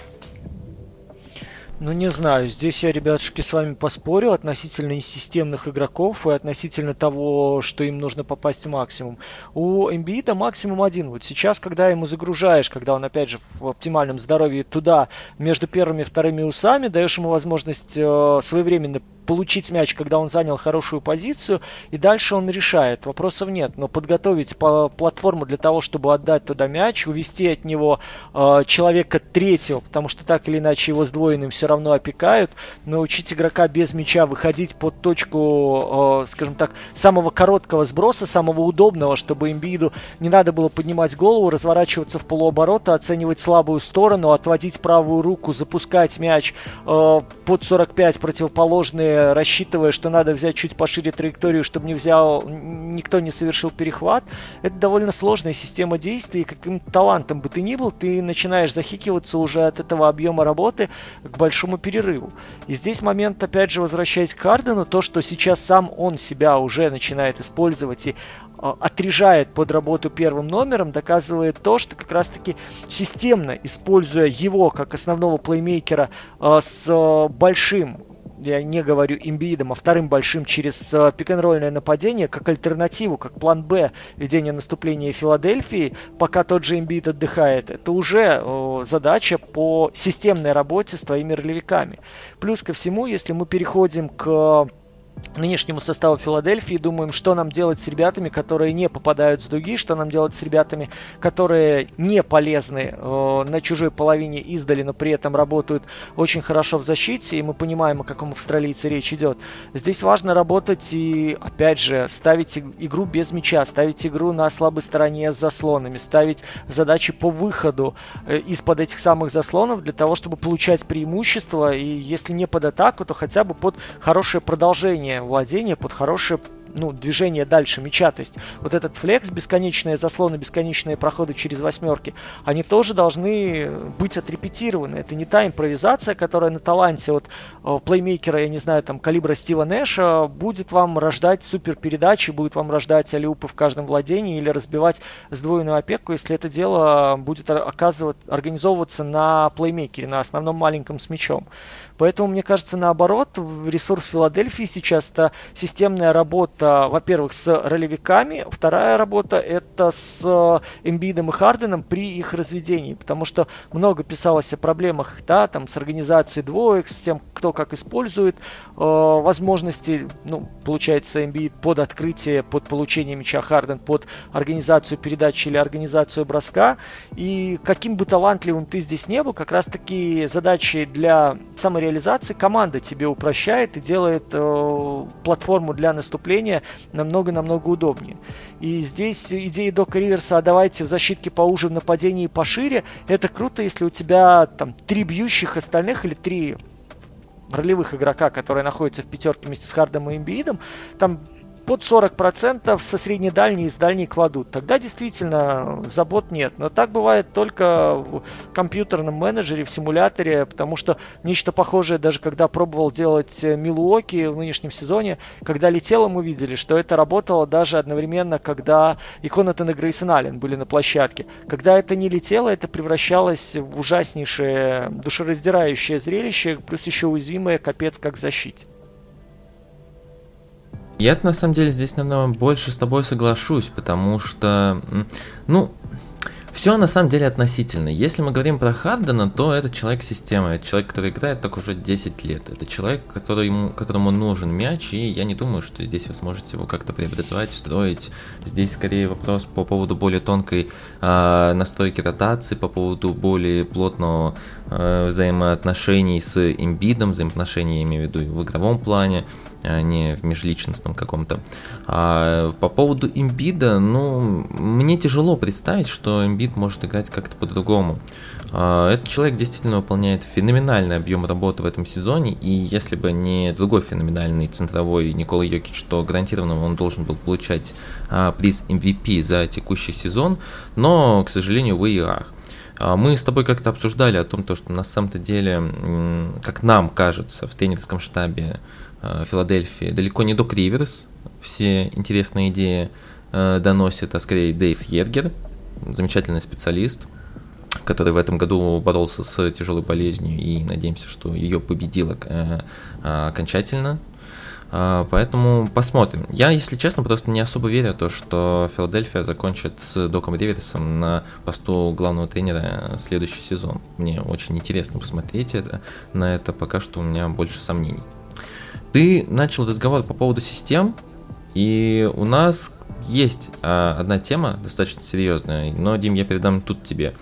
Ну, не знаю. Здесь я, ребятушки, с вами поспорю относительно несистемных игроков и относительно того, что им нужно попасть в максимум. У Эмбиида максимум один. Вот сейчас, когда ему загружаешь, когда он, опять же, в оптимальном здоровье туда, между первыми и вторыми усами, даешь ему возможность э, своевременно получить мяч, когда он занял хорошую позицию, и дальше он решает. Вопросов нет. Но подготовить по платформу для того, чтобы отдать туда мяч, увести от него э, человека третьего, потому что так или иначе его сдвоенным все равно опекают, научить игрока без мяча выходить под точку, э, скажем так, самого короткого сброса, самого удобного, чтобы имбиду не надо было поднимать голову, разворачиваться в полуоборота, оценивать слабую сторону, отводить правую руку, запускать мяч э, под 45 противоположные рассчитывая, что надо взять чуть пошире траекторию, чтобы не взял, никто не совершил перехват, это довольно сложная система действий, каким талантом бы ты ни был, ты начинаешь захикиваться уже от этого объема работы к большому перерыву. И здесь момент, опять же, возвращаясь к Хардену, то, что сейчас сам он себя уже начинает использовать и а, отрежает под работу первым номером, доказывает то, что как раз-таки системно, используя его как основного плеймейкера а, с а, большим я не говорю имбидом, а вторым большим через пик-н-ролльное нападение, как альтернативу, как план Б ведения наступления Филадельфии, пока тот же имбид отдыхает, это уже задача по системной работе с твоими ролевиками. Плюс ко всему, если мы переходим к нынешнему составу Филадельфии, думаем, что нам делать с ребятами, которые не попадают с дуги, что нам делать с ребятами, которые не полезны э, на чужой половине издали, но при этом работают очень хорошо в защите, и мы понимаем, о каком австралийце речь идет. Здесь важно работать и, опять же, ставить игру без мяча, ставить игру на слабой стороне с заслонами, ставить задачи по выходу э, из-под этих самых заслонов для того, чтобы получать преимущество, и если не под атаку, то хотя бы под хорошее продолжение владение, владение под хорошее ну, движение дальше мяча. То есть вот этот флекс, бесконечные заслоны, бесконечные проходы через восьмерки, они тоже должны быть отрепетированы. Это не та импровизация, которая на таланте от э, плеймейкера, я не знаю, там, калибра Стива Нэша будет вам рождать супер передачи, будет вам рождать алиупы в каждом владении или разбивать сдвоенную опеку, если это дело будет оказывать, организовываться на плеймейкере, на основном маленьком с мячом. Поэтому, мне кажется, наоборот, ресурс Филадельфии сейчас это системная работа, во-первых, с ролевиками, вторая работа это с Эмбидом и Харденом при их разведении, потому что много писалось о проблемах, да, там, с организацией двоек, с тем, кто как использует. э, возможности, ну, получается, Эмбид под открытие, под получение мяча Харден, под организацию передачи или организацию броска, и каким бы талантливым ты здесь не был, как раз-таки задачи для самореализации реализации команда тебе упрощает и делает э, платформу для наступления намного-намного удобнее. И здесь идея Дока Риверса, а давайте в защитке поуже, в нападении пошире, это круто, если у тебя там три бьющих остальных или три ролевых игрока, которые находятся в пятерке вместе с Хардом и Эмбиидом, там под 40% со средней дальней и с дальней кладут. Тогда действительно забот нет. Но так бывает только в компьютерном менеджере, в симуляторе, потому что нечто похожее, даже когда пробовал делать э, Милуоки в нынешнем сезоне, когда летело, мы видели, что это работало даже одновременно, когда и Конатан и Грейсон Аллен были на площадке. Когда это не летело, это превращалось в ужаснейшее, душераздирающее зрелище, плюс еще уязвимое капец как в. Я на самом деле здесь, наверное, больше с тобой соглашусь, потому что, ну, все на самом деле относительно. Если мы говорим про Хардена, то это человек системы, это человек, который играет так уже 10 лет. Это человек, который ему, которому нужен мяч, и я не думаю, что здесь вы сможете его как-то преобразовать, встроить. Здесь скорее вопрос по поводу более тонкой э, настройки ротации, по поводу более плотного э, взаимоотношений с имбидом, взаимоотношений, я имею в виду, в игровом плане. А не в межличностном каком-то. А по поводу имбида, ну, мне тяжело представить, что имбид может играть как-то по-другому. А, этот человек действительно выполняет феноменальный объем работы в этом сезоне, и если бы не другой феноменальный центровой Никола Йокич, то гарантированно он должен был получать а, приз MVP за текущий сезон, но, к сожалению, в ИАХ. Мы с тобой как-то обсуждали о том, что на самом-то деле, как нам кажется, в тренерском штабе Филадельфии далеко не Док Риверс, все интересные идеи э, доносит, а скорее Дэйв Ергер, замечательный специалист, который в этом году боролся с тяжелой болезнью и надеемся, что ее победила э, окончательно. Поэтому посмотрим. Я, если честно, просто не особо верю в то, что Филадельфия закончит с Доком Риверсом на посту главного тренера следующий сезон. Мне очень интересно посмотреть это, на это, пока что у меня больше сомнений. Ты начал разговор по поводу систем, и у нас есть а, одна тема достаточно серьезная, но, Дим, я передам тут тебе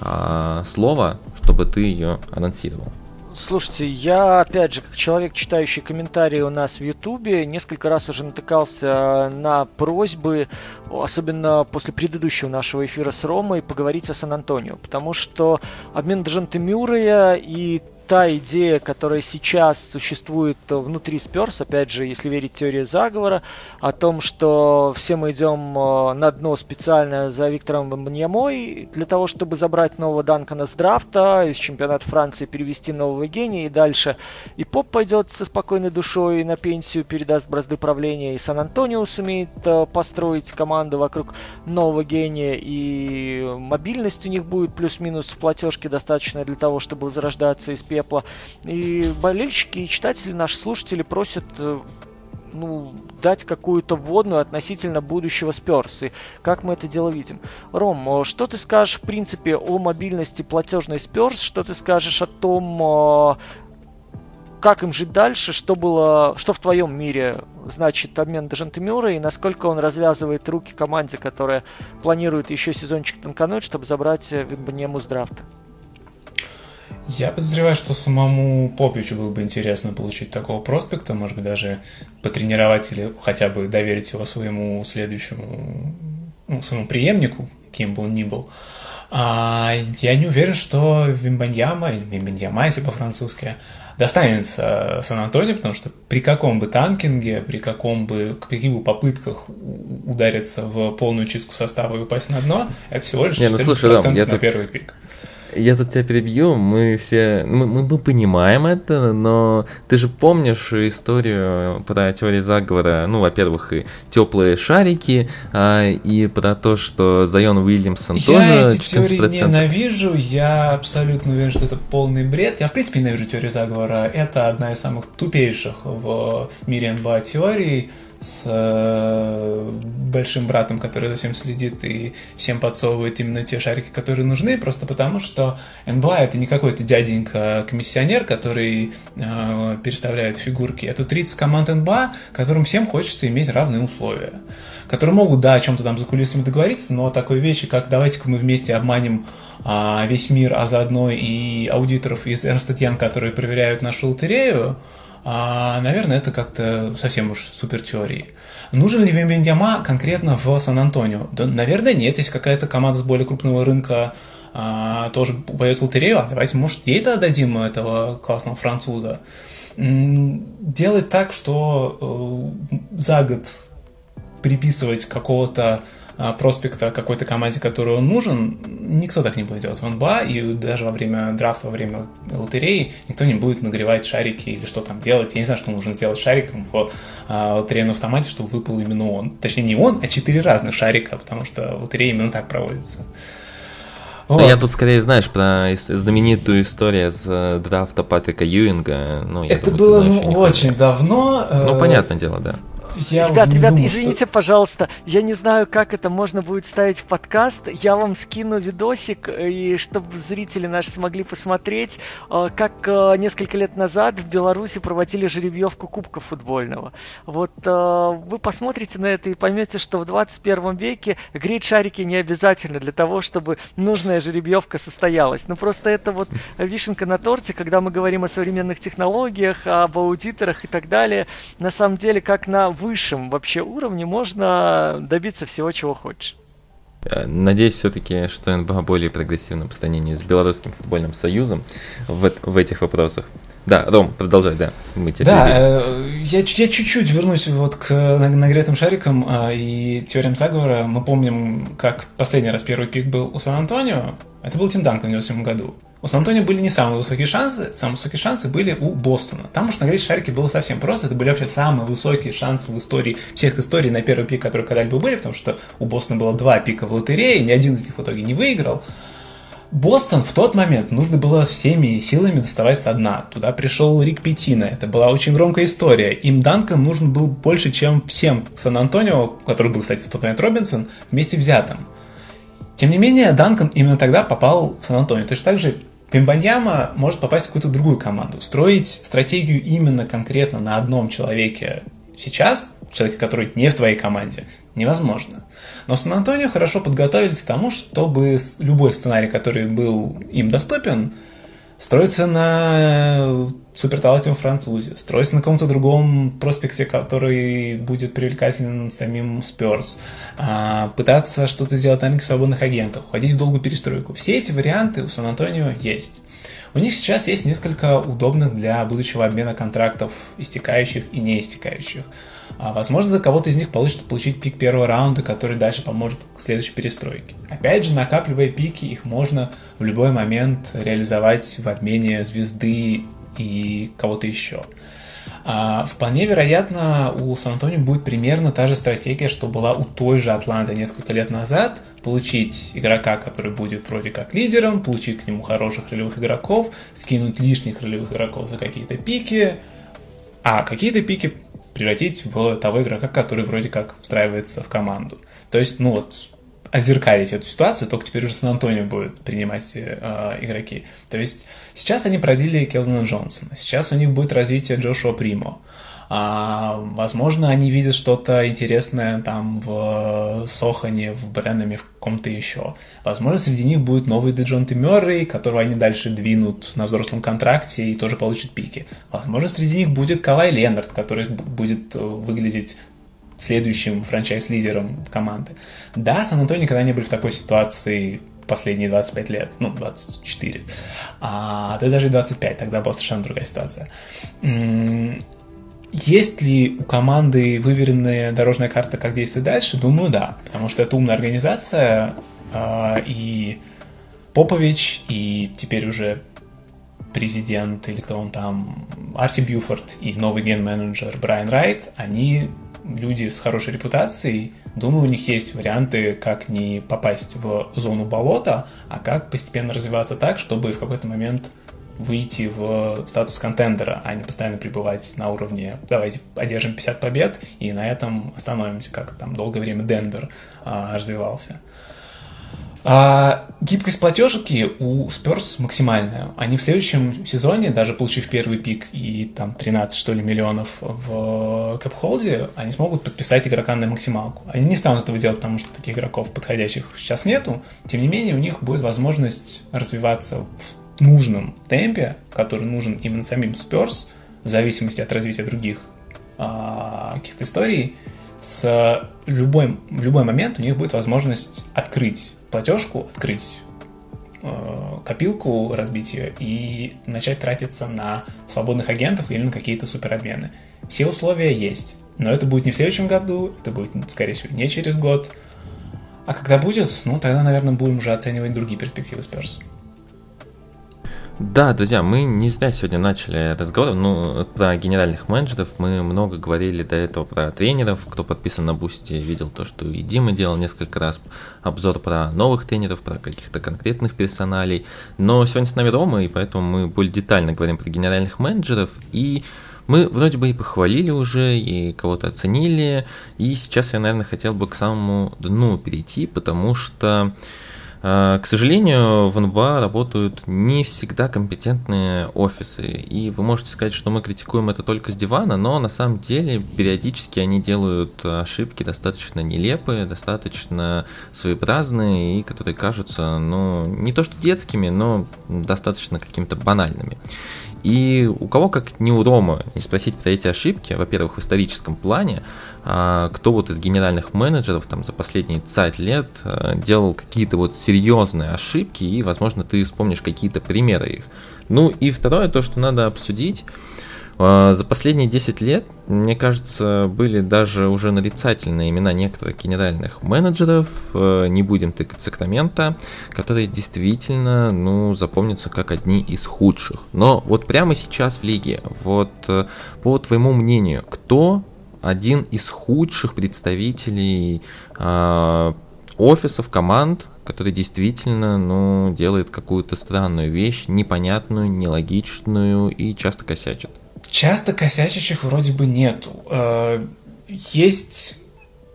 а, слово, чтобы ты ее анонсировал. Слушайте, я, опять же, как человек, читающий комментарии у нас в Ютубе, несколько раз уже натыкался на просьбы, особенно после предыдущего нашего эфира с Ромой, поговорить о Сан-Антонио, потому что обмен Джанта Мюррея и та идея, которая сейчас существует внутри Сперс, опять же, если верить теории заговора, о том, что все мы идем э, на дно специально за Виктором Бамбаньямой для того, чтобы забрать нового Данкона с драфта, из чемпионата Франции перевести нового гения и дальше. И Поп пойдет со спокойной душой на пенсию, передаст бразды правления, и Сан-Антонио сумеет э, построить команду вокруг нового гения, и мобильность у них будет плюс-минус в платежке достаточно для того, чтобы возрождаться из пепла. И болельщики и читатели, наши слушатели просят э, ну, дать какую-то вводную относительно будущего Сперс. И как мы это дело видим. Ром, что ты скажешь, в принципе, о мобильности платежной Сперс? Что ты скажешь о том, как им жить дальше, что было, что в твоем мире значит обмен Дежанте и насколько он развязывает руки команде, которая планирует еще сезончик танкануть, чтобы забрать Вимбаньему с драфта? Я подозреваю, что самому Попичу было бы интересно получить такого проспекта, может быть, даже потренировать или хотя бы доверить его своему следующему, ну, своему преемнику, кем бы он ни был. А я не уверен, что Вимбаньяма, или Вимбаньяма, если по-французски, достанется Сан-Антонио, потому что при каком бы танкинге, при каком бы, каких бы попытках удариться в полную чистку состава и упасть на дно, это всего лишь 14% не, ну, слушай, да, на тут... первый пик. Я тут тебя перебью, мы все, мы, мы, мы понимаем это, но ты же помнишь историю про теорию заговора, ну, во-первых, и теплые шарики, а, и про то, что Зайон Уильямсон я тоже Я эти теории ненавижу, я абсолютно уверен, что это полный бред. Я, в принципе, ненавижу теорию заговора. Это одна из самых тупейших в мире НБА теорий с э, большим братом, который за всем следит и всем подсовывает именно те шарики, которые нужны, просто потому что НБА это не какой-то дяденька-комиссионер, который э, переставляет фигурки. Это 30 команд НБА, которым всем хочется иметь равные условия. Которые могут, да, о чем-то там за кулисами договориться, но такой вещи, как давайте-ка мы вместе обманем а, весь мир, а заодно и аудиторов из Young, которые проверяют нашу лотерею, а, наверное, это как-то совсем уж супер теории. Нужен ли Вембендяма конкретно в Сан-Антонио? Да, наверное, нет. Если какая-то команда с более крупного рынка а, тоже пойдет в лотерею, а давайте, может, ей-то отдадим этого классного француза. Делать так, что э, за год приписывать какого-то проспекта какой-то команде, которой он нужен, никто так не будет делать в НБА, и даже во время драфта, во время лотереи никто не будет нагревать шарики или что там делать. Я не знаю, что нужно сделать шариком в а, лотерейном автомате, чтобы выпал именно он. Точнее, не он, а четыре разных шарика, потому что лотерея именно так проводится. Вот. Я тут скорее, знаешь, про знаменитую историю с э, драфта Патрика Юинга. Ну, Это думаю, было ну, очень давно. Ну, э, понятное дело, да. Я ребят, ребят, думал, извините, что... пожалуйста, я не знаю, как это можно будет ставить в подкаст. Я вам скину видосик, и чтобы зрители наши смогли посмотреть, э, как э, несколько лет назад в Беларуси проводили жеребьевку Кубка футбольного. Вот э, вы посмотрите на это и поймете, что в 21 веке греть шарики не обязательно для того, чтобы нужная жеребьевка состоялась. Ну просто это вот вишенка на торте, когда мы говорим о современных технологиях, об аудиторах и так далее. На самом деле, как на высшем вообще уровне можно добиться всего, чего хочешь. Э, надеюсь все-таки, что НБА более прогрессивно по сравнению с Белорусским футбольным союзом в, в этих вопросах. Да, Ром, продолжай, да. Мы тебя да, э, я, я чуть-чуть вернусь вот к нагретым шарикам э, и теориям заговора. Мы помним, как последний раз первый пик был у Сан-Антонио. Это был Тим Данкон в 97 году. У Сан-Антонио были не самые высокие шансы, самые высокие шансы были у Бостона. Там уж нагреть шарики было совсем просто, это были вообще самые высокие шансы в истории, всех историй на первый пик, которые когда-либо были, потому что у Бостона было два пика в лотерее, ни один из них в итоге не выиграл. Бостон в тот момент нужно было всеми силами доставать со дна. Туда пришел Рик Петина. Это была очень громкая история. Им Данкан нужен был больше, чем всем Сан-Антонио, который был, кстати, в тот момент Робинсон, вместе взятым. Тем не менее, Данкан именно тогда попал в Сан-Антонио. Точно так же Пимбаньяма может попасть в какую-то другую команду. Строить стратегию именно конкретно на одном человеке сейчас, человеке, который не в твоей команде, невозможно. Но Сан-Антонио хорошо подготовились к тому, чтобы любой сценарий, который был им доступен, строится на суперталантливом французе, строится на каком-то другом проспекте, который будет привлекателен самим Спёрс, а, пытаться что-то сделать на рынке свободных агентов, уходить в долгую перестройку. Все эти варианты у Сан-Антонио есть. У них сейчас есть несколько удобных для будущего обмена контрактов, истекающих и не истекающих. А, возможно, за кого-то из них получится получить пик первого раунда, который дальше поможет к следующей перестройке. Опять же, накапливая пики, их можно в любой момент реализовать в обмене звезды и кого-то еще. А, вполне вероятно, у Сан-Антонио будет примерно та же стратегия, что была у той же Атланты несколько лет назад. Получить игрока, который будет вроде как лидером, получить к нему хороших ролевых игроков, скинуть лишних ролевых игроков за какие-то пики, а какие-то пики превратить в того игрока, который вроде как встраивается в команду. То есть, ну вот, озеркалить эту ситуацию, только теперь уже Сан-Антонио будет принимать э, игроки. То есть сейчас они продели Келвина Джонсона, сейчас у них будет развитие Джошуа Примо. А, возможно, они видят что-то интересное там в Сохане, в Бреннаме, в ком-то еще. Возможно, среди них будет новый Деджонте Мёррей, которого они дальше двинут на взрослом контракте и тоже получат пики. Возможно, среди них будет Кавай Ленард, который будет выглядеть следующим франчайз-лидером команды. Да, Сан-Антонио никогда не были в такой ситуации последние 25 лет, ну, 24, а, да даже 25, тогда была совершенно другая ситуация. Есть ли у команды выверенная дорожная карта, как действовать дальше? Думаю, да, потому что это умная организация, а, и Попович, и теперь уже президент, или кто он там, Арти Бьюфорд и новый ген-менеджер Брайан Райт, они люди с хорошей репутацией, думаю, у них есть варианты, как не попасть в зону болота, а как постепенно развиваться так, чтобы в какой-то момент выйти в статус контендера, а не постоянно пребывать на уровне давайте одержим 50 побед и на этом остановимся, как там долгое время Денвер а, развивался. А гибкость платежки у Spurs максимальная. Они в следующем сезоне, даже получив первый пик и там 13 что ли миллионов в кэпхолде, они смогут подписать игрока на максималку. Они не станут этого делать, потому что таких игроков подходящих сейчас нету. Тем не менее, у них будет возможность развиваться в нужном темпе, который нужен именно самим Spurs, в зависимости от развития других а, каких-то историй, с любой, в любой момент у них будет возможность открыть платежку, открыть э, копилку, разбить ее и начать тратиться на свободных агентов или на какие-то суперобмены. Все условия есть, но это будет не в следующем году, это будет, скорее всего, не через год. А когда будет, ну, тогда, наверное, будем уже оценивать другие перспективы Spurs. Да, друзья, мы не зря сегодня начали разговор ну, про генеральных менеджеров. Мы много говорили до этого про тренеров. Кто подписан на Boosty, видел то, что и Дима делал несколько раз обзор про новых тренеров, про каких-то конкретных персоналей. Но сегодня с нами Рома, и поэтому мы более детально говорим про генеральных менеджеров. И мы вроде бы и похвалили уже, и кого-то оценили. И сейчас я, наверное, хотел бы к самому дну перейти, потому что а, к сожалению, в НБА работают не всегда компетентные офисы, и вы можете сказать, что мы критикуем это только с дивана, но на самом деле периодически они делают ошибки достаточно нелепые, достаточно своеобразные, и которые кажутся, ну, не то что детскими, но достаточно какими-то банальными. И у кого, как не у Рома, не спросить про эти ошибки, во-первых, в историческом плане, а, кто вот из генеральных менеджеров там за последние 5 лет а, делал какие-то вот серьезные ошибки, и, возможно, ты вспомнишь какие-то примеры их. Ну и второе, то, что надо обсудить, за последние 10 лет, мне кажется, были даже уже нарицательные имена некоторых генеральных менеджеров, э, не будем тыкать Сакрамента, которые действительно, ну, запомнятся как одни из худших. Но вот прямо сейчас в лиге, вот э, по твоему мнению, кто один из худших представителей э, офисов, команд, который действительно, ну, делает какую-то странную вещь, непонятную, нелогичную и часто косячит? Часто косячащих вроде бы нету. Э, есть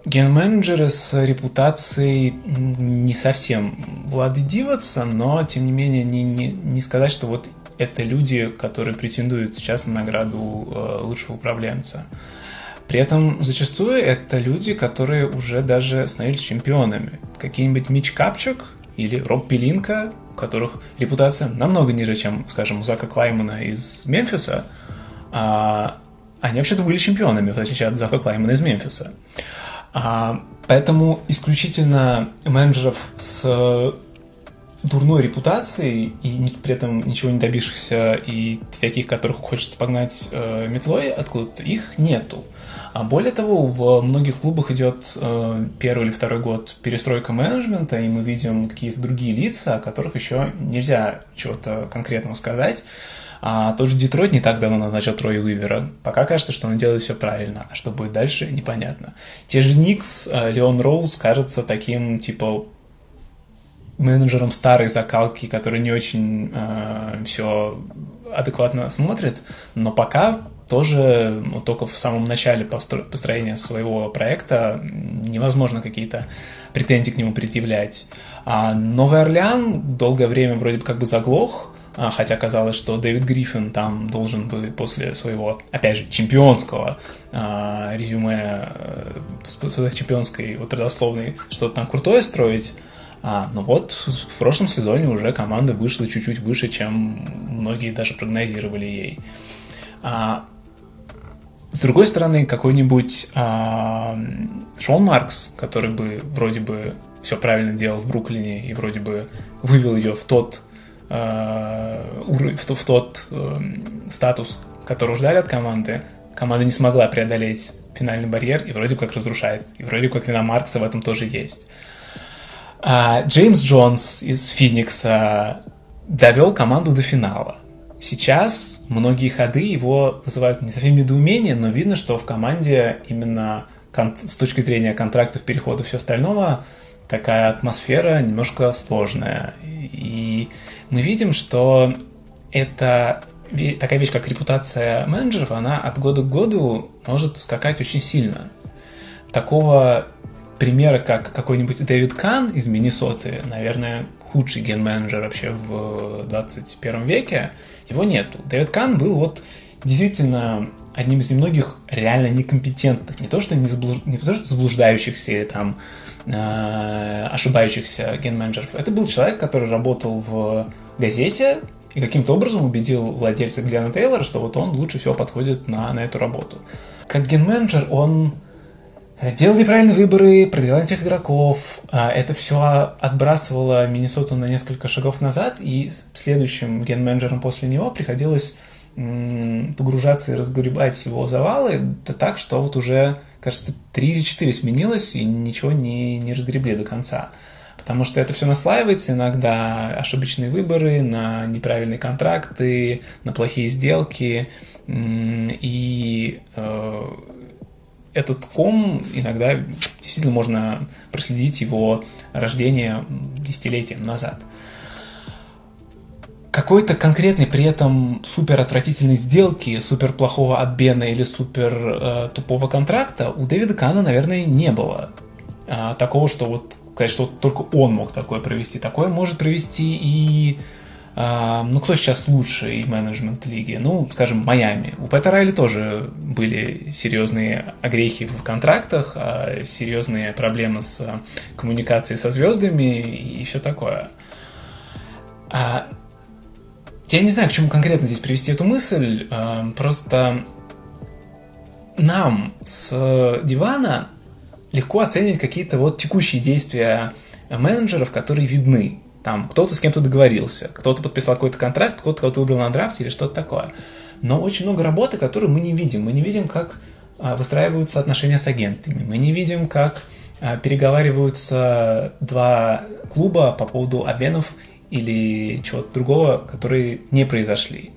ген-менеджеры с репутацией не совсем Влады Диватса, но, тем не менее, не, не, не сказать, что вот это люди, которые претендуют сейчас на награду э, лучшего управленца. При этом зачастую это люди, которые уже даже становились чемпионами. Какие-нибудь Мич Капчик или Роб Пелинка, у которых репутация намного ниже, чем, скажем, у Зака Клаймана из Мемфиса – а, они вообще-то были чемпионами, в отличие от Зака Клаймана из Мемфиса. А, поэтому исключительно менеджеров с дурной репутацией и при этом ничего не добившихся и таких, которых хочется погнать э, метлой откуда-то, их нету. А более того, в многих клубах идет э, первый или второй год перестройка менеджмента, и мы видим какие-то другие лица, о которых еще нельзя чего-то конкретного сказать. А тот же Детройт не так давно назначил Троя Уивера. Пока кажется, что он делает все правильно, а что будет дальше, непонятно. Те же Никс, э, Леон Роуз кажется таким, типа, менеджером старой закалки, который не очень э, все адекватно смотрит, но пока тоже ну, только в самом начале постро- построения своего проекта невозможно какие-то претензии к нему предъявлять. А Новый Орлеан долгое время вроде бы как бы заглох, хотя казалось, что Дэвид Гриффин там должен бы после своего, опять же, чемпионского а, резюме, э, чемпионской вот родословной что-то там крутое строить, а, ну вот, в прошлом сезоне уже команда вышла чуть-чуть выше, чем многие даже прогнозировали ей. А, с другой стороны, какой-нибудь а, Шон Маркс, который бы вроде бы все правильно делал в Бруклине и вроде бы вывел ее в тот в, в тот э, статус, который ждали от команды, команда не смогла преодолеть финальный барьер и вроде как разрушает. И вроде как вина Маркса в этом тоже есть. А Джеймс Джонс из Феникса довел команду до финала. Сейчас многие ходы его вызывают не совсем недоумение, но видно, что в команде именно с точки зрения контрактов, переходов и все остального такая атмосфера немножко сложная. И мы видим, что это такая вещь, как репутация менеджеров, она от года к году может скакать очень сильно. Такого примера, как какой-нибудь Дэвид Кан из Миннесоты, наверное, худший ген-менеджер вообще в 21 веке, его нету. Дэвид Кан был вот действительно одним из немногих реально некомпетентных, не то что, не заблуж... не то, что заблуждающихся или там ошибающихся ген-менеджеров. Это был человек, который работал в газете и каким-то образом убедил владельца Глена Тейлора, что вот он лучше всего подходит на, на эту работу. Как ген-менеджер он делал неправильные выборы, продавал тех игроков. А это все отбрасывало Миннесоту на несколько шагов назад, и следующим ген-менеджером после него приходилось погружаться и разгребать его завалы, да так, что вот уже, кажется, три или четыре сменилось, и ничего не, не разгребли до конца. Потому что это все наслаивается иногда, ошибочные выборы, на неправильные контракты, на плохие сделки, и э, этот ком иногда действительно можно проследить его рождение десятилетием назад какой-то конкретной при этом супер отвратительной сделки, супер плохого обмена или супер э, тупого контракта у Дэвида Кана, наверное, не было. А, такого, что вот сказать, что только он мог такое провести. Такое может провести и а, ну, кто сейчас лучший менеджмент лиги? Ну, скажем, Майами. У Пэта Райли тоже были серьезные огрехи в контрактах, а, серьезные проблемы с коммуникацией со звездами и все такое. А я не знаю, к чему конкретно здесь привести эту мысль, э, просто нам с дивана легко оценивать какие-то вот текущие действия менеджеров, которые видны. Там кто-то с кем-то договорился, кто-то подписал какой-то контракт, кто-то кого-то выбрал на драфте или что-то такое. Но очень много работы, которую мы не видим. Мы не видим, как э, выстраиваются отношения с агентами. Мы не видим, как э, переговариваются два клуба по поводу обменов или чего-то другого, которые не произошли.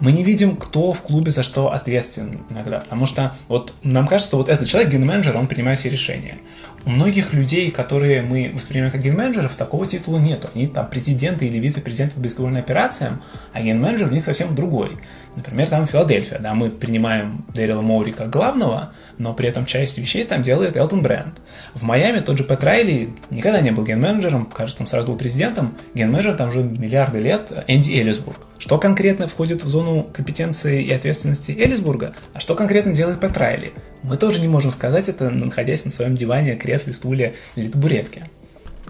Мы не видим, кто в клубе за что ответственен иногда, потому что вот нам кажется, что вот этот человек, ген-менеджер, он принимает все решения. У многих людей, которые мы воспринимаем как ген-менеджеров, такого титула нету. Они там президенты или вице-президенты по бейсбольным операциям, а ген-менеджер у них совсем другой. Например, там Филадельфия, да, мы принимаем Дэрила Моури как главного, но при этом часть вещей там делает Элтон Брэнд. В Майами тот же Пэт Райли никогда не был ген-менеджером, кажется, он сразу был президентом. Ген-менеджер там уже миллиарды лет Энди Элисбург. Что конкретно входит в зону компетенции и ответственности Элисбурга, а что конкретно делает Пэт Райли? Мы тоже не можем сказать это, находясь на своем диване, кресле, стуле или табуретке.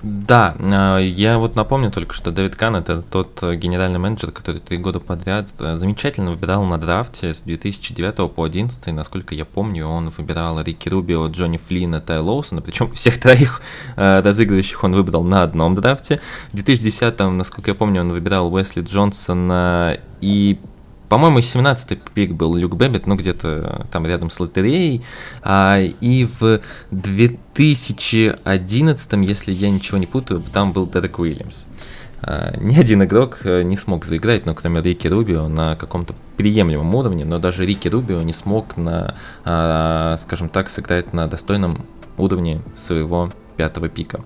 Да, а, я вот напомню только, что Дэвид Кан это тот генеральный менеджер, который три года подряд э, замечательно выбирал на драфте с 2009 по 2011, насколько я помню, он выбирал Рики Рубио, Джонни Флина, Тай Лоусона, причем всех троих э, разыгрывающих он выбрал на одном драфте. В 2010, насколько я помню, он выбирал Уэсли Джонсона и по-моему, 17-й пик был Люк Бэббит, ну, где-то там рядом с лотереей. А, и в 2011, если я ничего не путаю, там был Дерек Уильямс. А, ни один игрок э, не смог заиграть, ну, кроме Рики Рубио, на каком-то приемлемом уровне, но даже Рики Рубио не смог на, а, скажем так, сыграть на достойном уровне своего пятого пика.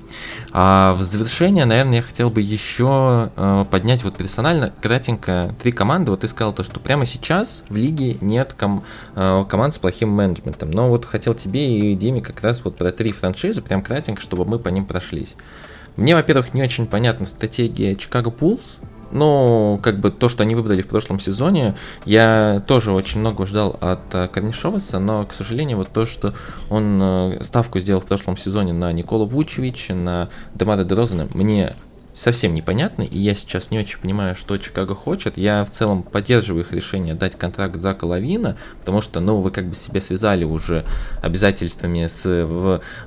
А в завершение, наверное, я хотел бы еще э, поднять вот персонально, кратенько, три команды. Вот ты сказал то, что прямо сейчас в лиге нет ком э, команд с плохим менеджментом. Но вот хотел тебе и Диме как раз вот про три франшизы, прям кратенько, чтобы мы по ним прошлись. Мне, во-первых, не очень понятна стратегия Chicago Bulls, ну, как бы то, что они выбрали в прошлом сезоне, я тоже очень много ждал от uh, Корнишоваса, но, к сожалению, вот то, что он uh, ставку сделал в прошлом сезоне на Никола Вучевича, на Демара Дерозана, мне совсем непонятны, и я сейчас не очень понимаю, что Чикаго хочет. Я в целом поддерживаю их решение дать контракт за Лавина, потому что, ну, вы как бы себе связали уже обязательствами с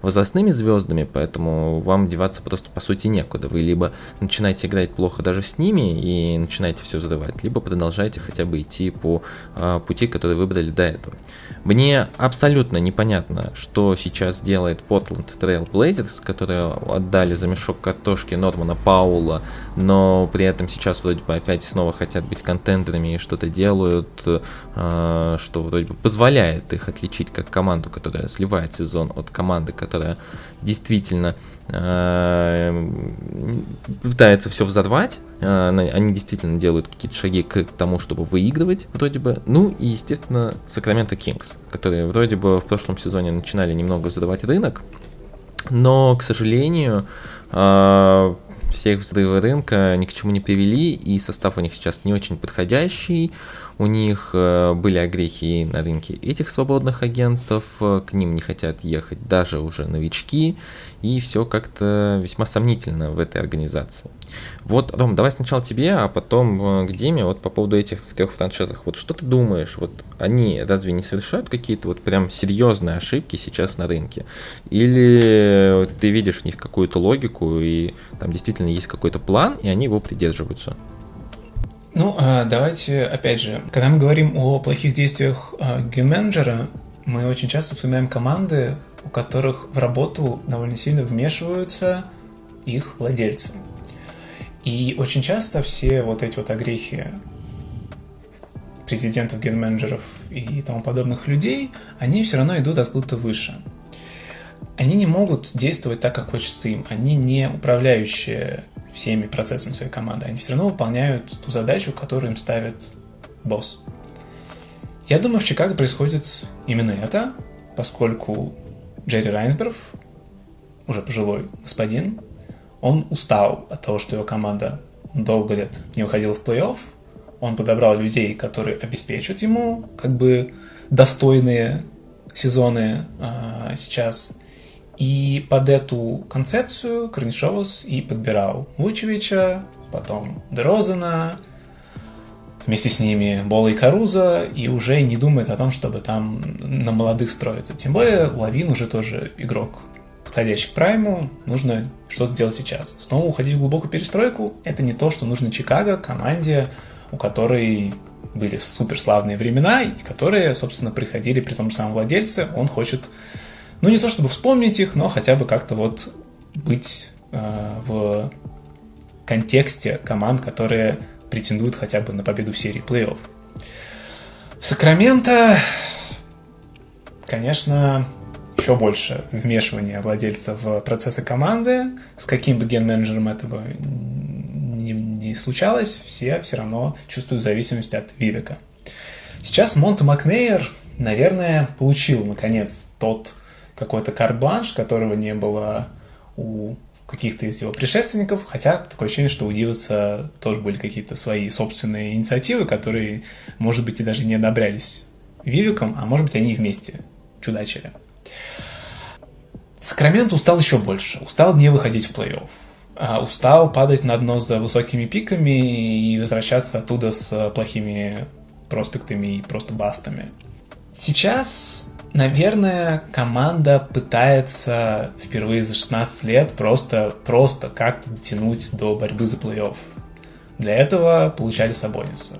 возрастными звездами, поэтому вам деваться просто по сути некуда. Вы либо начинаете играть плохо даже с ними и начинаете все взрывать, либо продолжаете хотя бы идти по э, пути, который выбрали до этого. Мне абсолютно непонятно, что сейчас делает Portland Trail Blazers, которые отдали за мешок картошки Нормана Паула, но при этом сейчас вроде бы опять снова хотят быть контендерами и что-то делают, э, что вроде бы позволяет их отличить как команду, которая сливает сезон от команды, которая действительно пытается все взорвать. Э, они действительно делают какие-то шаги к тому, чтобы выигрывать вроде бы. Ну и, естественно, Сакраменто Кингс, которые вроде бы в прошлом сезоне начинали немного взрывать рынок, но, к сожалению, все их взрывы рынка ни к чему не привели, и состав у них сейчас не очень подходящий. У них э, были огрехи на рынке этих свободных агентов, э, к ним не хотят ехать даже уже новички, и все как-то весьма сомнительно в этой организации. Вот, Ром, давай сначала тебе, а потом э, к Диме, вот по поводу этих трех франшизах. Вот что ты думаешь, вот они разве не совершают какие-то вот прям серьезные ошибки сейчас на рынке? Или ты видишь в них какую-то логику, и там действительно есть какой-то план, и они его придерживаются? Ну, а, давайте, опять же, когда мы говорим о плохих действиях а, ген-менеджера, мы очень часто вспоминаем команды, у которых в работу довольно сильно вмешиваются их владельцы. И очень часто все вот эти вот огрехи президентов, ген-менеджеров и тому подобных людей, они все равно идут откуда-то выше. Они не могут действовать так, как хочется им. Они не управляющие всеми процессами своей команды. Они все равно выполняют ту задачу, которую им ставит босс. Я думаю, в Чикаго происходит именно это, поскольку Джерри Райнсдорф, уже пожилой господин, он устал от того, что его команда долго лет не выходила в плей-офф. Он подобрал людей, которые обеспечат ему как бы достойные сезоны а, сейчас. И под эту концепцию Корнишовус и подбирал Вучевича, потом Дерозена, вместе с ними Бола и Каруза, и уже не думает о том, чтобы там на молодых строиться. Тем более Лавин уже тоже игрок подходящий к прайму, нужно что-то делать сейчас. Снова уходить в глубокую перестройку – это не то, что нужно Чикаго, команде, у которой были суперславные времена, и которые, собственно, происходили при том же самом владельце. Он хочет ну не то чтобы вспомнить их, но хотя бы как-то вот быть э, в контексте команд, которые претендуют хотя бы на победу в серии плей-офф. Сакраменто, конечно, еще больше вмешивания владельца в процессы команды. С каким бы ген-менеджером этого не, не случалось, все все равно чувствуют зависимость от Вивека. Сейчас Монте Макнейр, наверное, получил, наконец, тот какой-то карт-бланш, которого не было у каких-то из его предшественников, хотя такое ощущение, что у Диваса тоже были какие-то свои собственные инициативы, которые, может быть, и даже не одобрялись Вивиком, а может быть, они вместе чудачили. Сакраменто устал еще больше. Устал не выходить в плей-офф. А устал падать на дно за высокими пиками и возвращаться оттуда с плохими проспектами и просто бастами. Сейчас, наверное, команда пытается впервые за 16 лет просто, просто как-то дотянуть до борьбы за плей-офф. Для этого получали Сабониса.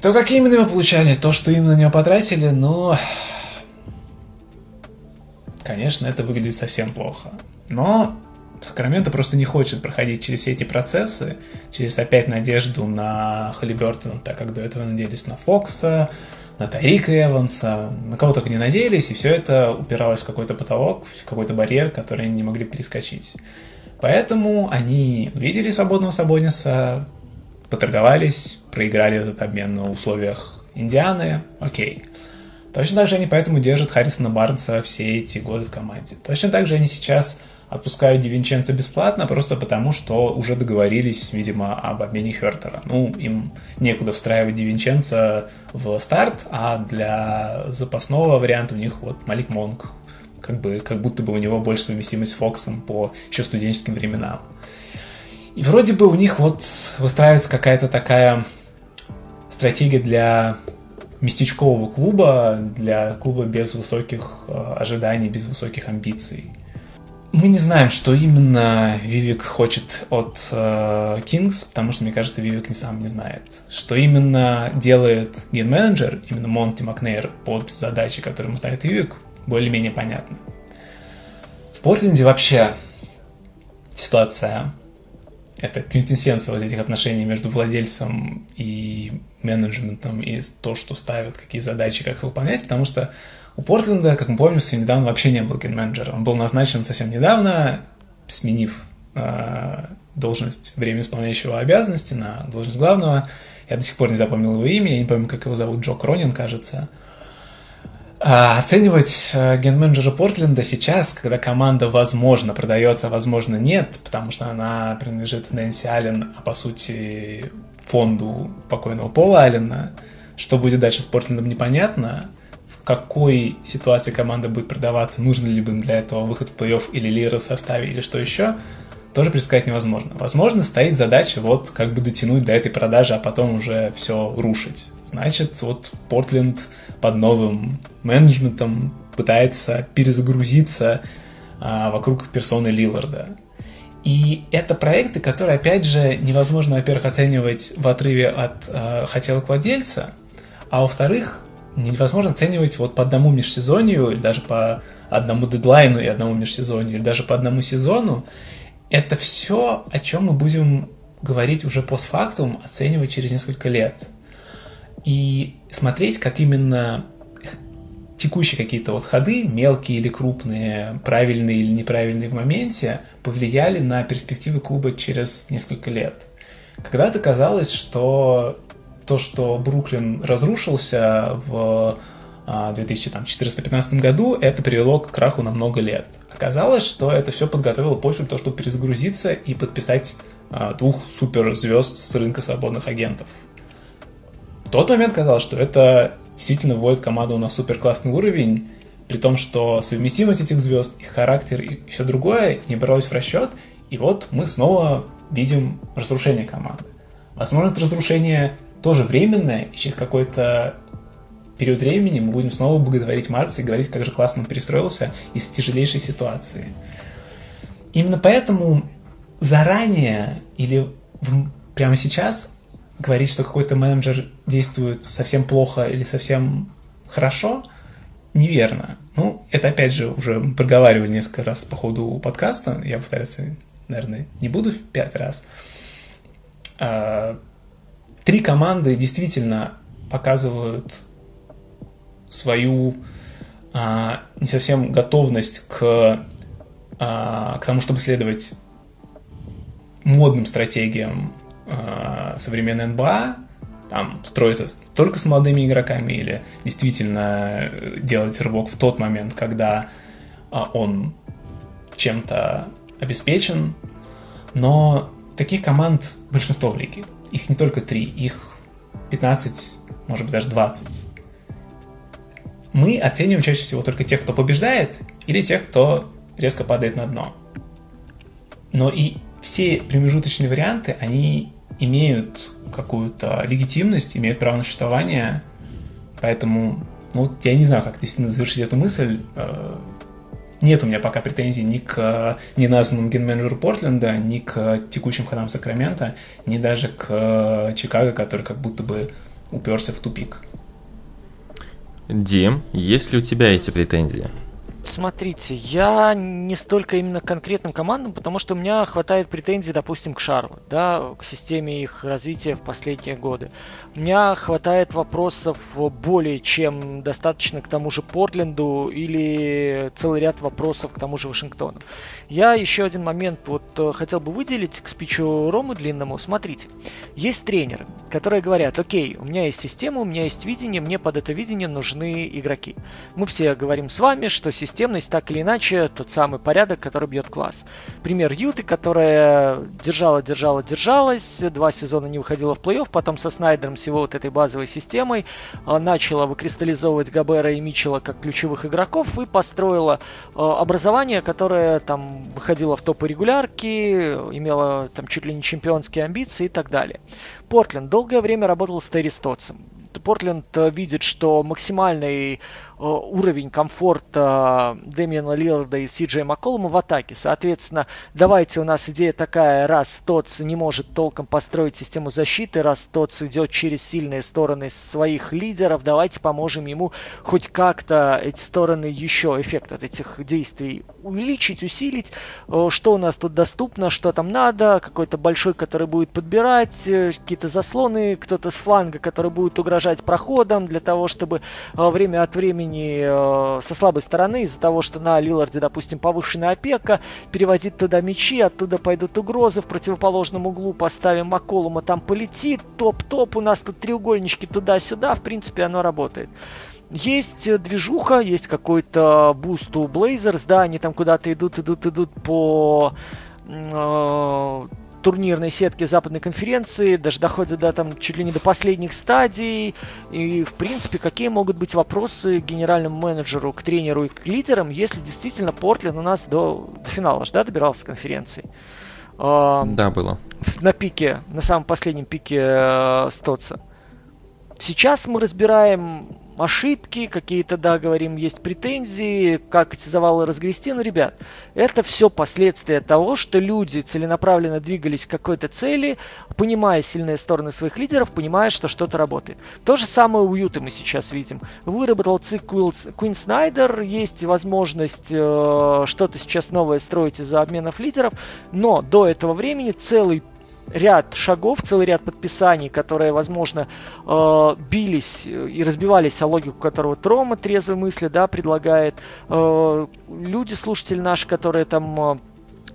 То, как именно его получали, то, что именно на него потратили, но... Конечно, это выглядит совсем плохо. Но Сакраменто просто не хочет проходить через все эти процессы, через опять надежду на Халибертона, так как до этого надеялись на Фокса, на Тарика Эванса, на кого только не надеялись, и все это упиралось в какой-то потолок, в какой-то барьер, который они не могли перескочить. Поэтому они увидели свободного Сабониса, поторговались, проиграли этот обмен на условиях Индианы, окей. Точно так же они поэтому держат Харрисона Барнса все эти годы в команде. Точно так же они сейчас отпускают Дивинченца бесплатно, просто потому, что уже договорились, видимо, об обмене Хертера. Ну, им некуда встраивать Дивинченца в старт, а для запасного варианта у них вот Малик Монг, как, бы, как будто бы у него больше совместимость с Фоксом по еще студенческим временам. И вроде бы у них вот выстраивается какая-то такая стратегия для местечкового клуба, для клуба без высоких э, ожиданий, без высоких амбиций. Мы не знаем, что именно Вивик хочет от э, Kings, потому что, мне кажется, Вивик не сам не знает. Что именно делает ген-менеджер, именно Монти Макнейр, под задачи, которые ему ставит Вивик, более-менее понятно. В Портленде вообще ситуация это квинтэссенция вот этих отношений между владельцем и менеджментом, и то, что ставят, какие задачи, как их выполнять, потому что у Портленда, как мы помним, совсем недавно вообще не был ген-менеджера. Он был назначен совсем недавно, сменив э, должность время исполняющего обязанности на должность главного. Я до сих пор не запомнил его имя, я не помню, как его зовут, Джо Кронин, кажется. А, оценивать э, ген-менеджера Портленда сейчас, когда команда, возможно, продается, а возможно, нет, потому что она принадлежит Нэнси Аллен, а по сути фонду покойного Пола Аллена, что будет дальше с Портлендом непонятно какой ситуации команда будет продаваться, нужно ли им для этого выход в плей-офф или лира в составе, или что еще, тоже предсказать невозможно. Возможно, стоит задача вот как бы дотянуть до этой продажи, а потом уже все рушить. Значит, вот Портленд под новым менеджментом пытается перезагрузиться а, вокруг персоны Лиларда. И это проекты, которые, опять же, невозможно, во-первых, оценивать в отрыве от э, хотелок владельца, а во-вторых, невозможно оценивать вот по одному межсезонью, или даже по одному дедлайну и одному межсезонью, или даже по одному сезону. Это все, о чем мы будем говорить уже постфактум, оценивать через несколько лет. И смотреть, как именно текущие какие-то вот ходы, мелкие или крупные, правильные или неправильные в моменте, повлияли на перспективы клуба через несколько лет. Когда-то казалось, что то, что Бруклин разрушился в 2014-2015 а, году, это привело к краху на много лет. Оказалось, что это все подготовило почву для того, чтобы перезагрузиться и подписать а, двух суперзвезд с рынка свободных агентов. В тот момент казалось, что это действительно вводит команду на супер классный уровень, при том, что совместимость этих звезд, их характер и все другое не бралось в расчет, и вот мы снова видим разрушение команды. Возможно, это разрушение тоже временное, и через какой-то период времени мы будем снова благодарить Марса и говорить, как же классно он перестроился из тяжелейшей ситуации. Именно поэтому заранее или прямо сейчас говорить, что какой-то менеджер действует совсем плохо или совсем хорошо, неверно. Ну, это опять же уже проговаривали несколько раз по ходу подкаста, я повторяться, наверное, не буду в пять раз. Три команды действительно показывают свою а, не совсем готовность к, а, к тому, чтобы следовать модным стратегиям а, современной НБА, там строиться только с молодыми игроками или действительно делать рывок в тот момент, когда а, он чем-то обеспечен. Но таких команд большинство в лиге их не только три, их 15, может быть даже 20. мы оцениваем чаще всего только тех, кто побеждает, или тех, кто резко падает на дно. Но и все промежуточные варианты, они имеют какую-то легитимность, имеют право на существование, поэтому, ну, я не знаю, как действительно завершить эту мысль. Э, нет у меня пока претензий ни к неназванному генменеджеру Портленда, ни к текущим ходам Сакрамента, ни даже к Чикаго, который как будто бы уперся в тупик. Дим, есть ли у тебя эти претензии? Смотрите, я не столько именно конкретным командам, потому что у меня хватает претензий, допустим, к Шарлот, да, к системе их развития в последние годы. У меня хватает вопросов более чем достаточно к тому же Портленду или целый ряд вопросов к тому же Вашингтону. Я еще один момент вот э, хотел бы выделить к спичу Ромы длинному. Смотрите, есть тренеры, которые говорят, окей, у меня есть система, у меня есть видение, мне под это видение нужны игроки. Мы все говорим с вами, что системность так или иначе тот самый порядок, который бьет класс. Пример Юты, которая держала, держала, держалась, два сезона не выходила в плей-офф, потом со Снайдером с его вот этой базовой системой э, начала выкристаллизовывать Габера и Мичела как ключевых игроков и построила э, образование, которое там выходила в топы регулярки, имела там чуть ли не чемпионские амбиции и так далее. Портленд долгое время работал с Терри Стоцем. Портленд э, видит, что максимальный уровень комфорта Дэмиана Лиларда и Си Джей Макколума в атаке. Соответственно, давайте у нас идея такая, раз Тотс не может толком построить систему защиты, раз Тотс идет через сильные стороны своих лидеров, давайте поможем ему хоть как-то эти стороны еще, эффект от этих действий увеличить, усилить. Э, что у нас тут доступно, что там надо, какой-то большой, который будет подбирать, э, какие-то заслоны, кто-то с фланга, который будет угрожать проходом для того, чтобы время от времени времени э, со слабой стороны из-за того, что на Лиларде, допустим, повышенная опека, переводить туда мячи, оттуда пойдут угрозы, в противоположном углу поставим Макколума, там полетит, топ-топ, у нас тут треугольнички туда-сюда, в принципе, оно работает. Есть движуха, есть какой-то буст у Blazers, да, они там куда-то идут, идут, идут по э, турнирной сетки западной конференции, даже доходят до там чуть ли не до последних стадий. И, в принципе, какие могут быть вопросы к генеральному менеджеру, к тренеру и к лидерам, если действительно Портленд у нас до, до финала да, добирался конференции. Да, было. На пике, на самом последнем пике э, Стоттса. Сейчас мы разбираем ошибки, какие-то, да, говорим, есть претензии, как эти завалы разгрести. Но, ребят, это все последствия того, что люди целенаправленно двигались к какой-то цели, понимая сильные стороны своих лидеров, понимая, что что-то работает. То же самое у Юты мы сейчас видим. Выработал цикл Куин Снайдер, есть возможность э, что-то сейчас новое строить из-за обменов лидеров, но до этого времени целый ряд шагов, целый ряд подписаний, которые, возможно, э, бились и разбивались о логику, которую Трома трезвой мысли да, предлагает. Э, люди, слушатели наши, которые там э,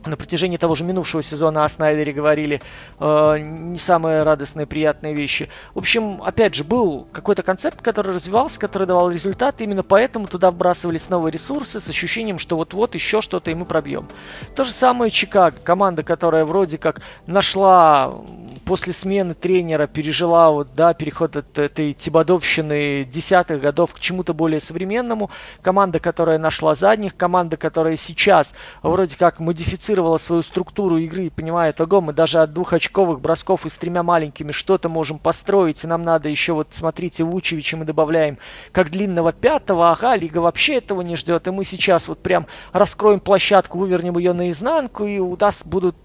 на протяжении того же минувшего сезона о Снайдере говорили э, не самые радостные, приятные вещи. В общем, опять же, был какой-то концепт, который развивался, который давал результат, именно поэтому туда вбрасывались новые ресурсы с ощущением, что вот-вот еще что-то и мы пробьем. То же самое Чикаго, команда, которая вроде как нашла после смены тренера пережила вот, да, переход от этой Тибадовщины десятых годов к чему-то более современному. Команда, которая нашла задних, команда, которая сейчас вроде как модифицировала свою структуру игры и понимает, ого, мы даже от двухочковых бросков и с тремя маленькими что-то можем построить, и нам надо еще вот, смотрите, Вучевича мы добавляем как длинного пятого, ага, Лига вообще этого не ждет, и мы сейчас вот прям раскроем площадку, вывернем ее наизнанку, и у нас будут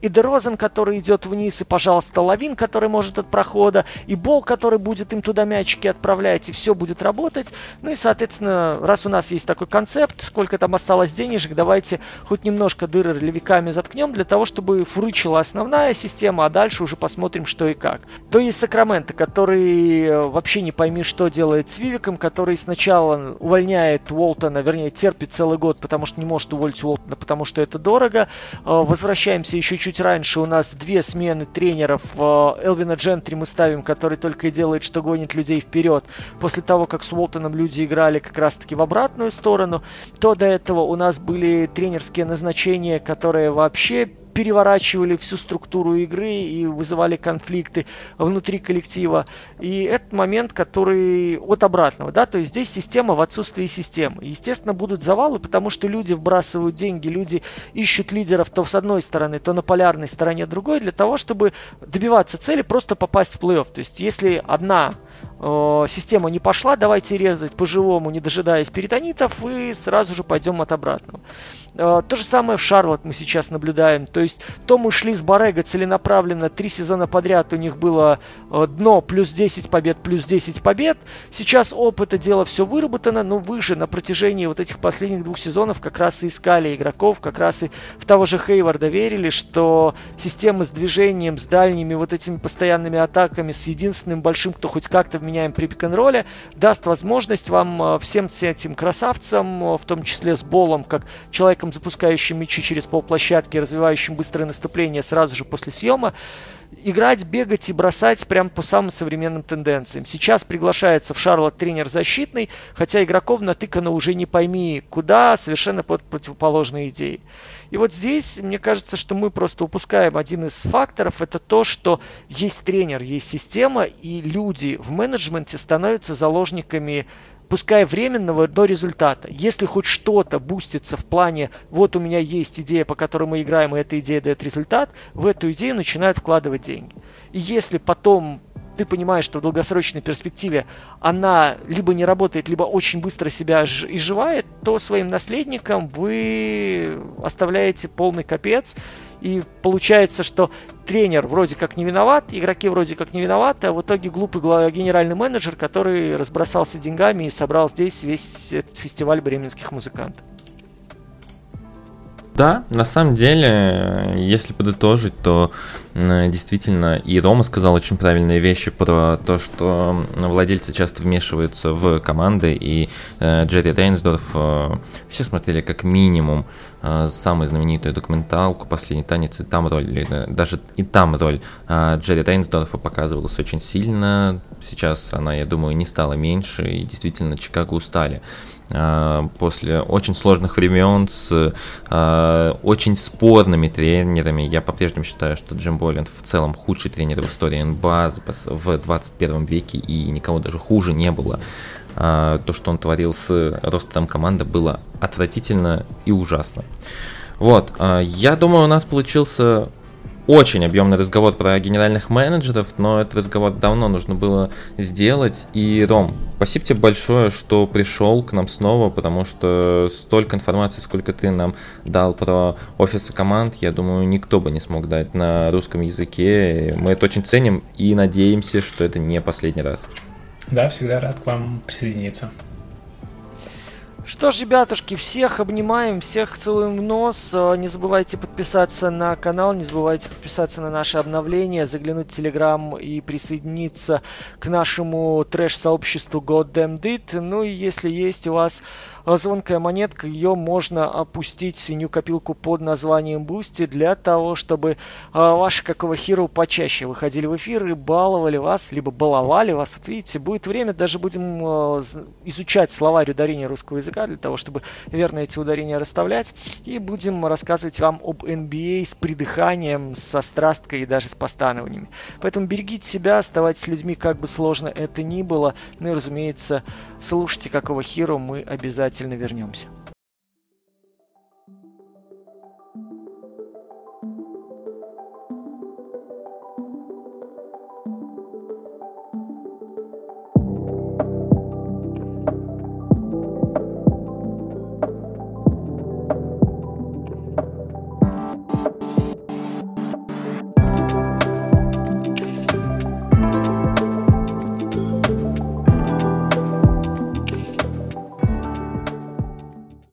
и Дерозен, который идет вниз, и, пожалуйста, Лавин, который может от прохода, и Бол, который будет им туда мячики отправлять, и все будет работать. Ну и, соответственно, раз у нас есть такой концепт, сколько там осталось денежек, давайте хоть немножко дыры ролевиками заткнем для того, чтобы фурычила основная система, а дальше уже посмотрим, что и как. То есть Сакраменто, который э, вообще не пойми, что делает с Вивиком, который сначала увольняет Уолтона, вернее, терпит целый год, потому что не может уволить Уолтона, потому что это дорого. Э, возвращаемся еще чуть раньше у нас две смены тренеров. Элвина Джентри мы ставим, который только и делает, что гонит людей вперед. После того, как с Уолтоном люди играли как раз-таки в обратную сторону, то до этого у нас были тренерские назначения, которые вообще переворачивали всю структуру игры и вызывали конфликты внутри коллектива. И этот момент, который от обратного, да, то есть здесь система в отсутствии системы. Естественно, будут завалы, потому что люди вбрасывают деньги, люди ищут лидеров то с одной стороны, то на полярной стороне другой, для того, чтобы добиваться цели, просто попасть в плей-офф. То есть, если одна э, система не пошла, давайте резать по-живому, не дожидаясь перитонитов, и сразу же пойдем от обратного. Э, то же самое в Шарлот мы сейчас наблюдаем. То есть, то мы шли с Барега целенаправленно, три сезона подряд у них было э, дно плюс 10 побед, плюс 10 побед. Сейчас опыта дела все выработано, но вы же на протяжении вот этих последних двух сезонов как раз и искали игроков, как раз и в того же Хейварда верили, что система с движением, с дальними вот этими постоянными атаками, с единственным большим, кто хоть как-то вменяем при пик-н-ролле, даст возможность вам э, всем этим красавцам, в том числе с Болом, как человеком запускающим мячи через полплощадки, развивающим быстрое наступление сразу же после съема, играть, бегать и бросать прям по самым современным тенденциям. Сейчас приглашается в Шарлот тренер защитный, хотя игроков натыкано уже не пойми куда, совершенно под противоположные идеи. И вот здесь, мне кажется, что мы просто упускаем один из факторов, это то, что есть тренер, есть система, и люди в менеджменте становятся заложниками пускай временного, до результата. Если хоть что-то бустится в плане, вот у меня есть идея, по которой мы играем, и эта идея дает результат, в эту идею начинают вкладывать деньги. И если потом ты понимаешь, что в долгосрочной перспективе она либо не работает, либо очень быстро себя изживает, то своим наследникам вы оставляете полный капец, и получается, что тренер вроде как не виноват, игроки вроде как не виноваты, а в итоге глупый генеральный менеджер, который разбросался деньгами и собрал здесь весь этот фестиваль бременских музыкантов. Да, на самом деле, если подытожить, то действительно и Рома сказал очень правильные вещи про то, что владельцы часто вмешиваются в команды, и э, Джерри Рейнсдорф э, все смотрели как минимум э, самую знаменитую документалку «Последний танец», и там роль, даже и там роль Джерри Рейнсдорфа показывалась очень сильно, сейчас она, я думаю, не стала меньше, и действительно Чикаго устали. А, после очень сложных времен с э, очень спорными тренерами. Я по-прежнему считаю, что Джим Боллинд в целом худший тренер в истории НБА в 21 веке и никого даже хуже не было. Э, то, что он творил с ростом команды, было отвратительно и ужасно. Вот, э, я думаю, у нас получился очень объемный разговор про генеральных менеджеров, но этот разговор давно нужно было сделать. И, Ром, спасибо тебе большое, что пришел к нам снова, потому что столько информации, сколько ты нам дал про офисы команд, я думаю, никто бы не смог дать на русском языке. Мы это очень ценим и надеемся, что это не последний раз. Да, всегда рад к вам присоединиться. Что ж, ребятушки, всех обнимаем, всех целуем в нос. Э, не забывайте подписаться на канал, не забывайте подписаться на наши обновления, заглянуть в Телеграм и присоединиться к нашему трэш-сообществу Goddamn Did. Ну и если есть у вас звонкая монетка, ее можно опустить в свинью копилку под названием Boosty для того, чтобы а, ваши какого хиру почаще выходили в эфир и баловали вас, либо баловали вас. Вот видите, будет время, даже будем а, изучать словарь ударения русского языка для того, чтобы верно эти ударения расставлять. И будем рассказывать вам об NBA с придыханием, со страсткой и даже с постанованиями. Поэтому берегите себя, оставайтесь людьми, как бы сложно это ни было. Ну и, разумеется, слушайте какого хиру мы обязательно обязательно вернемся.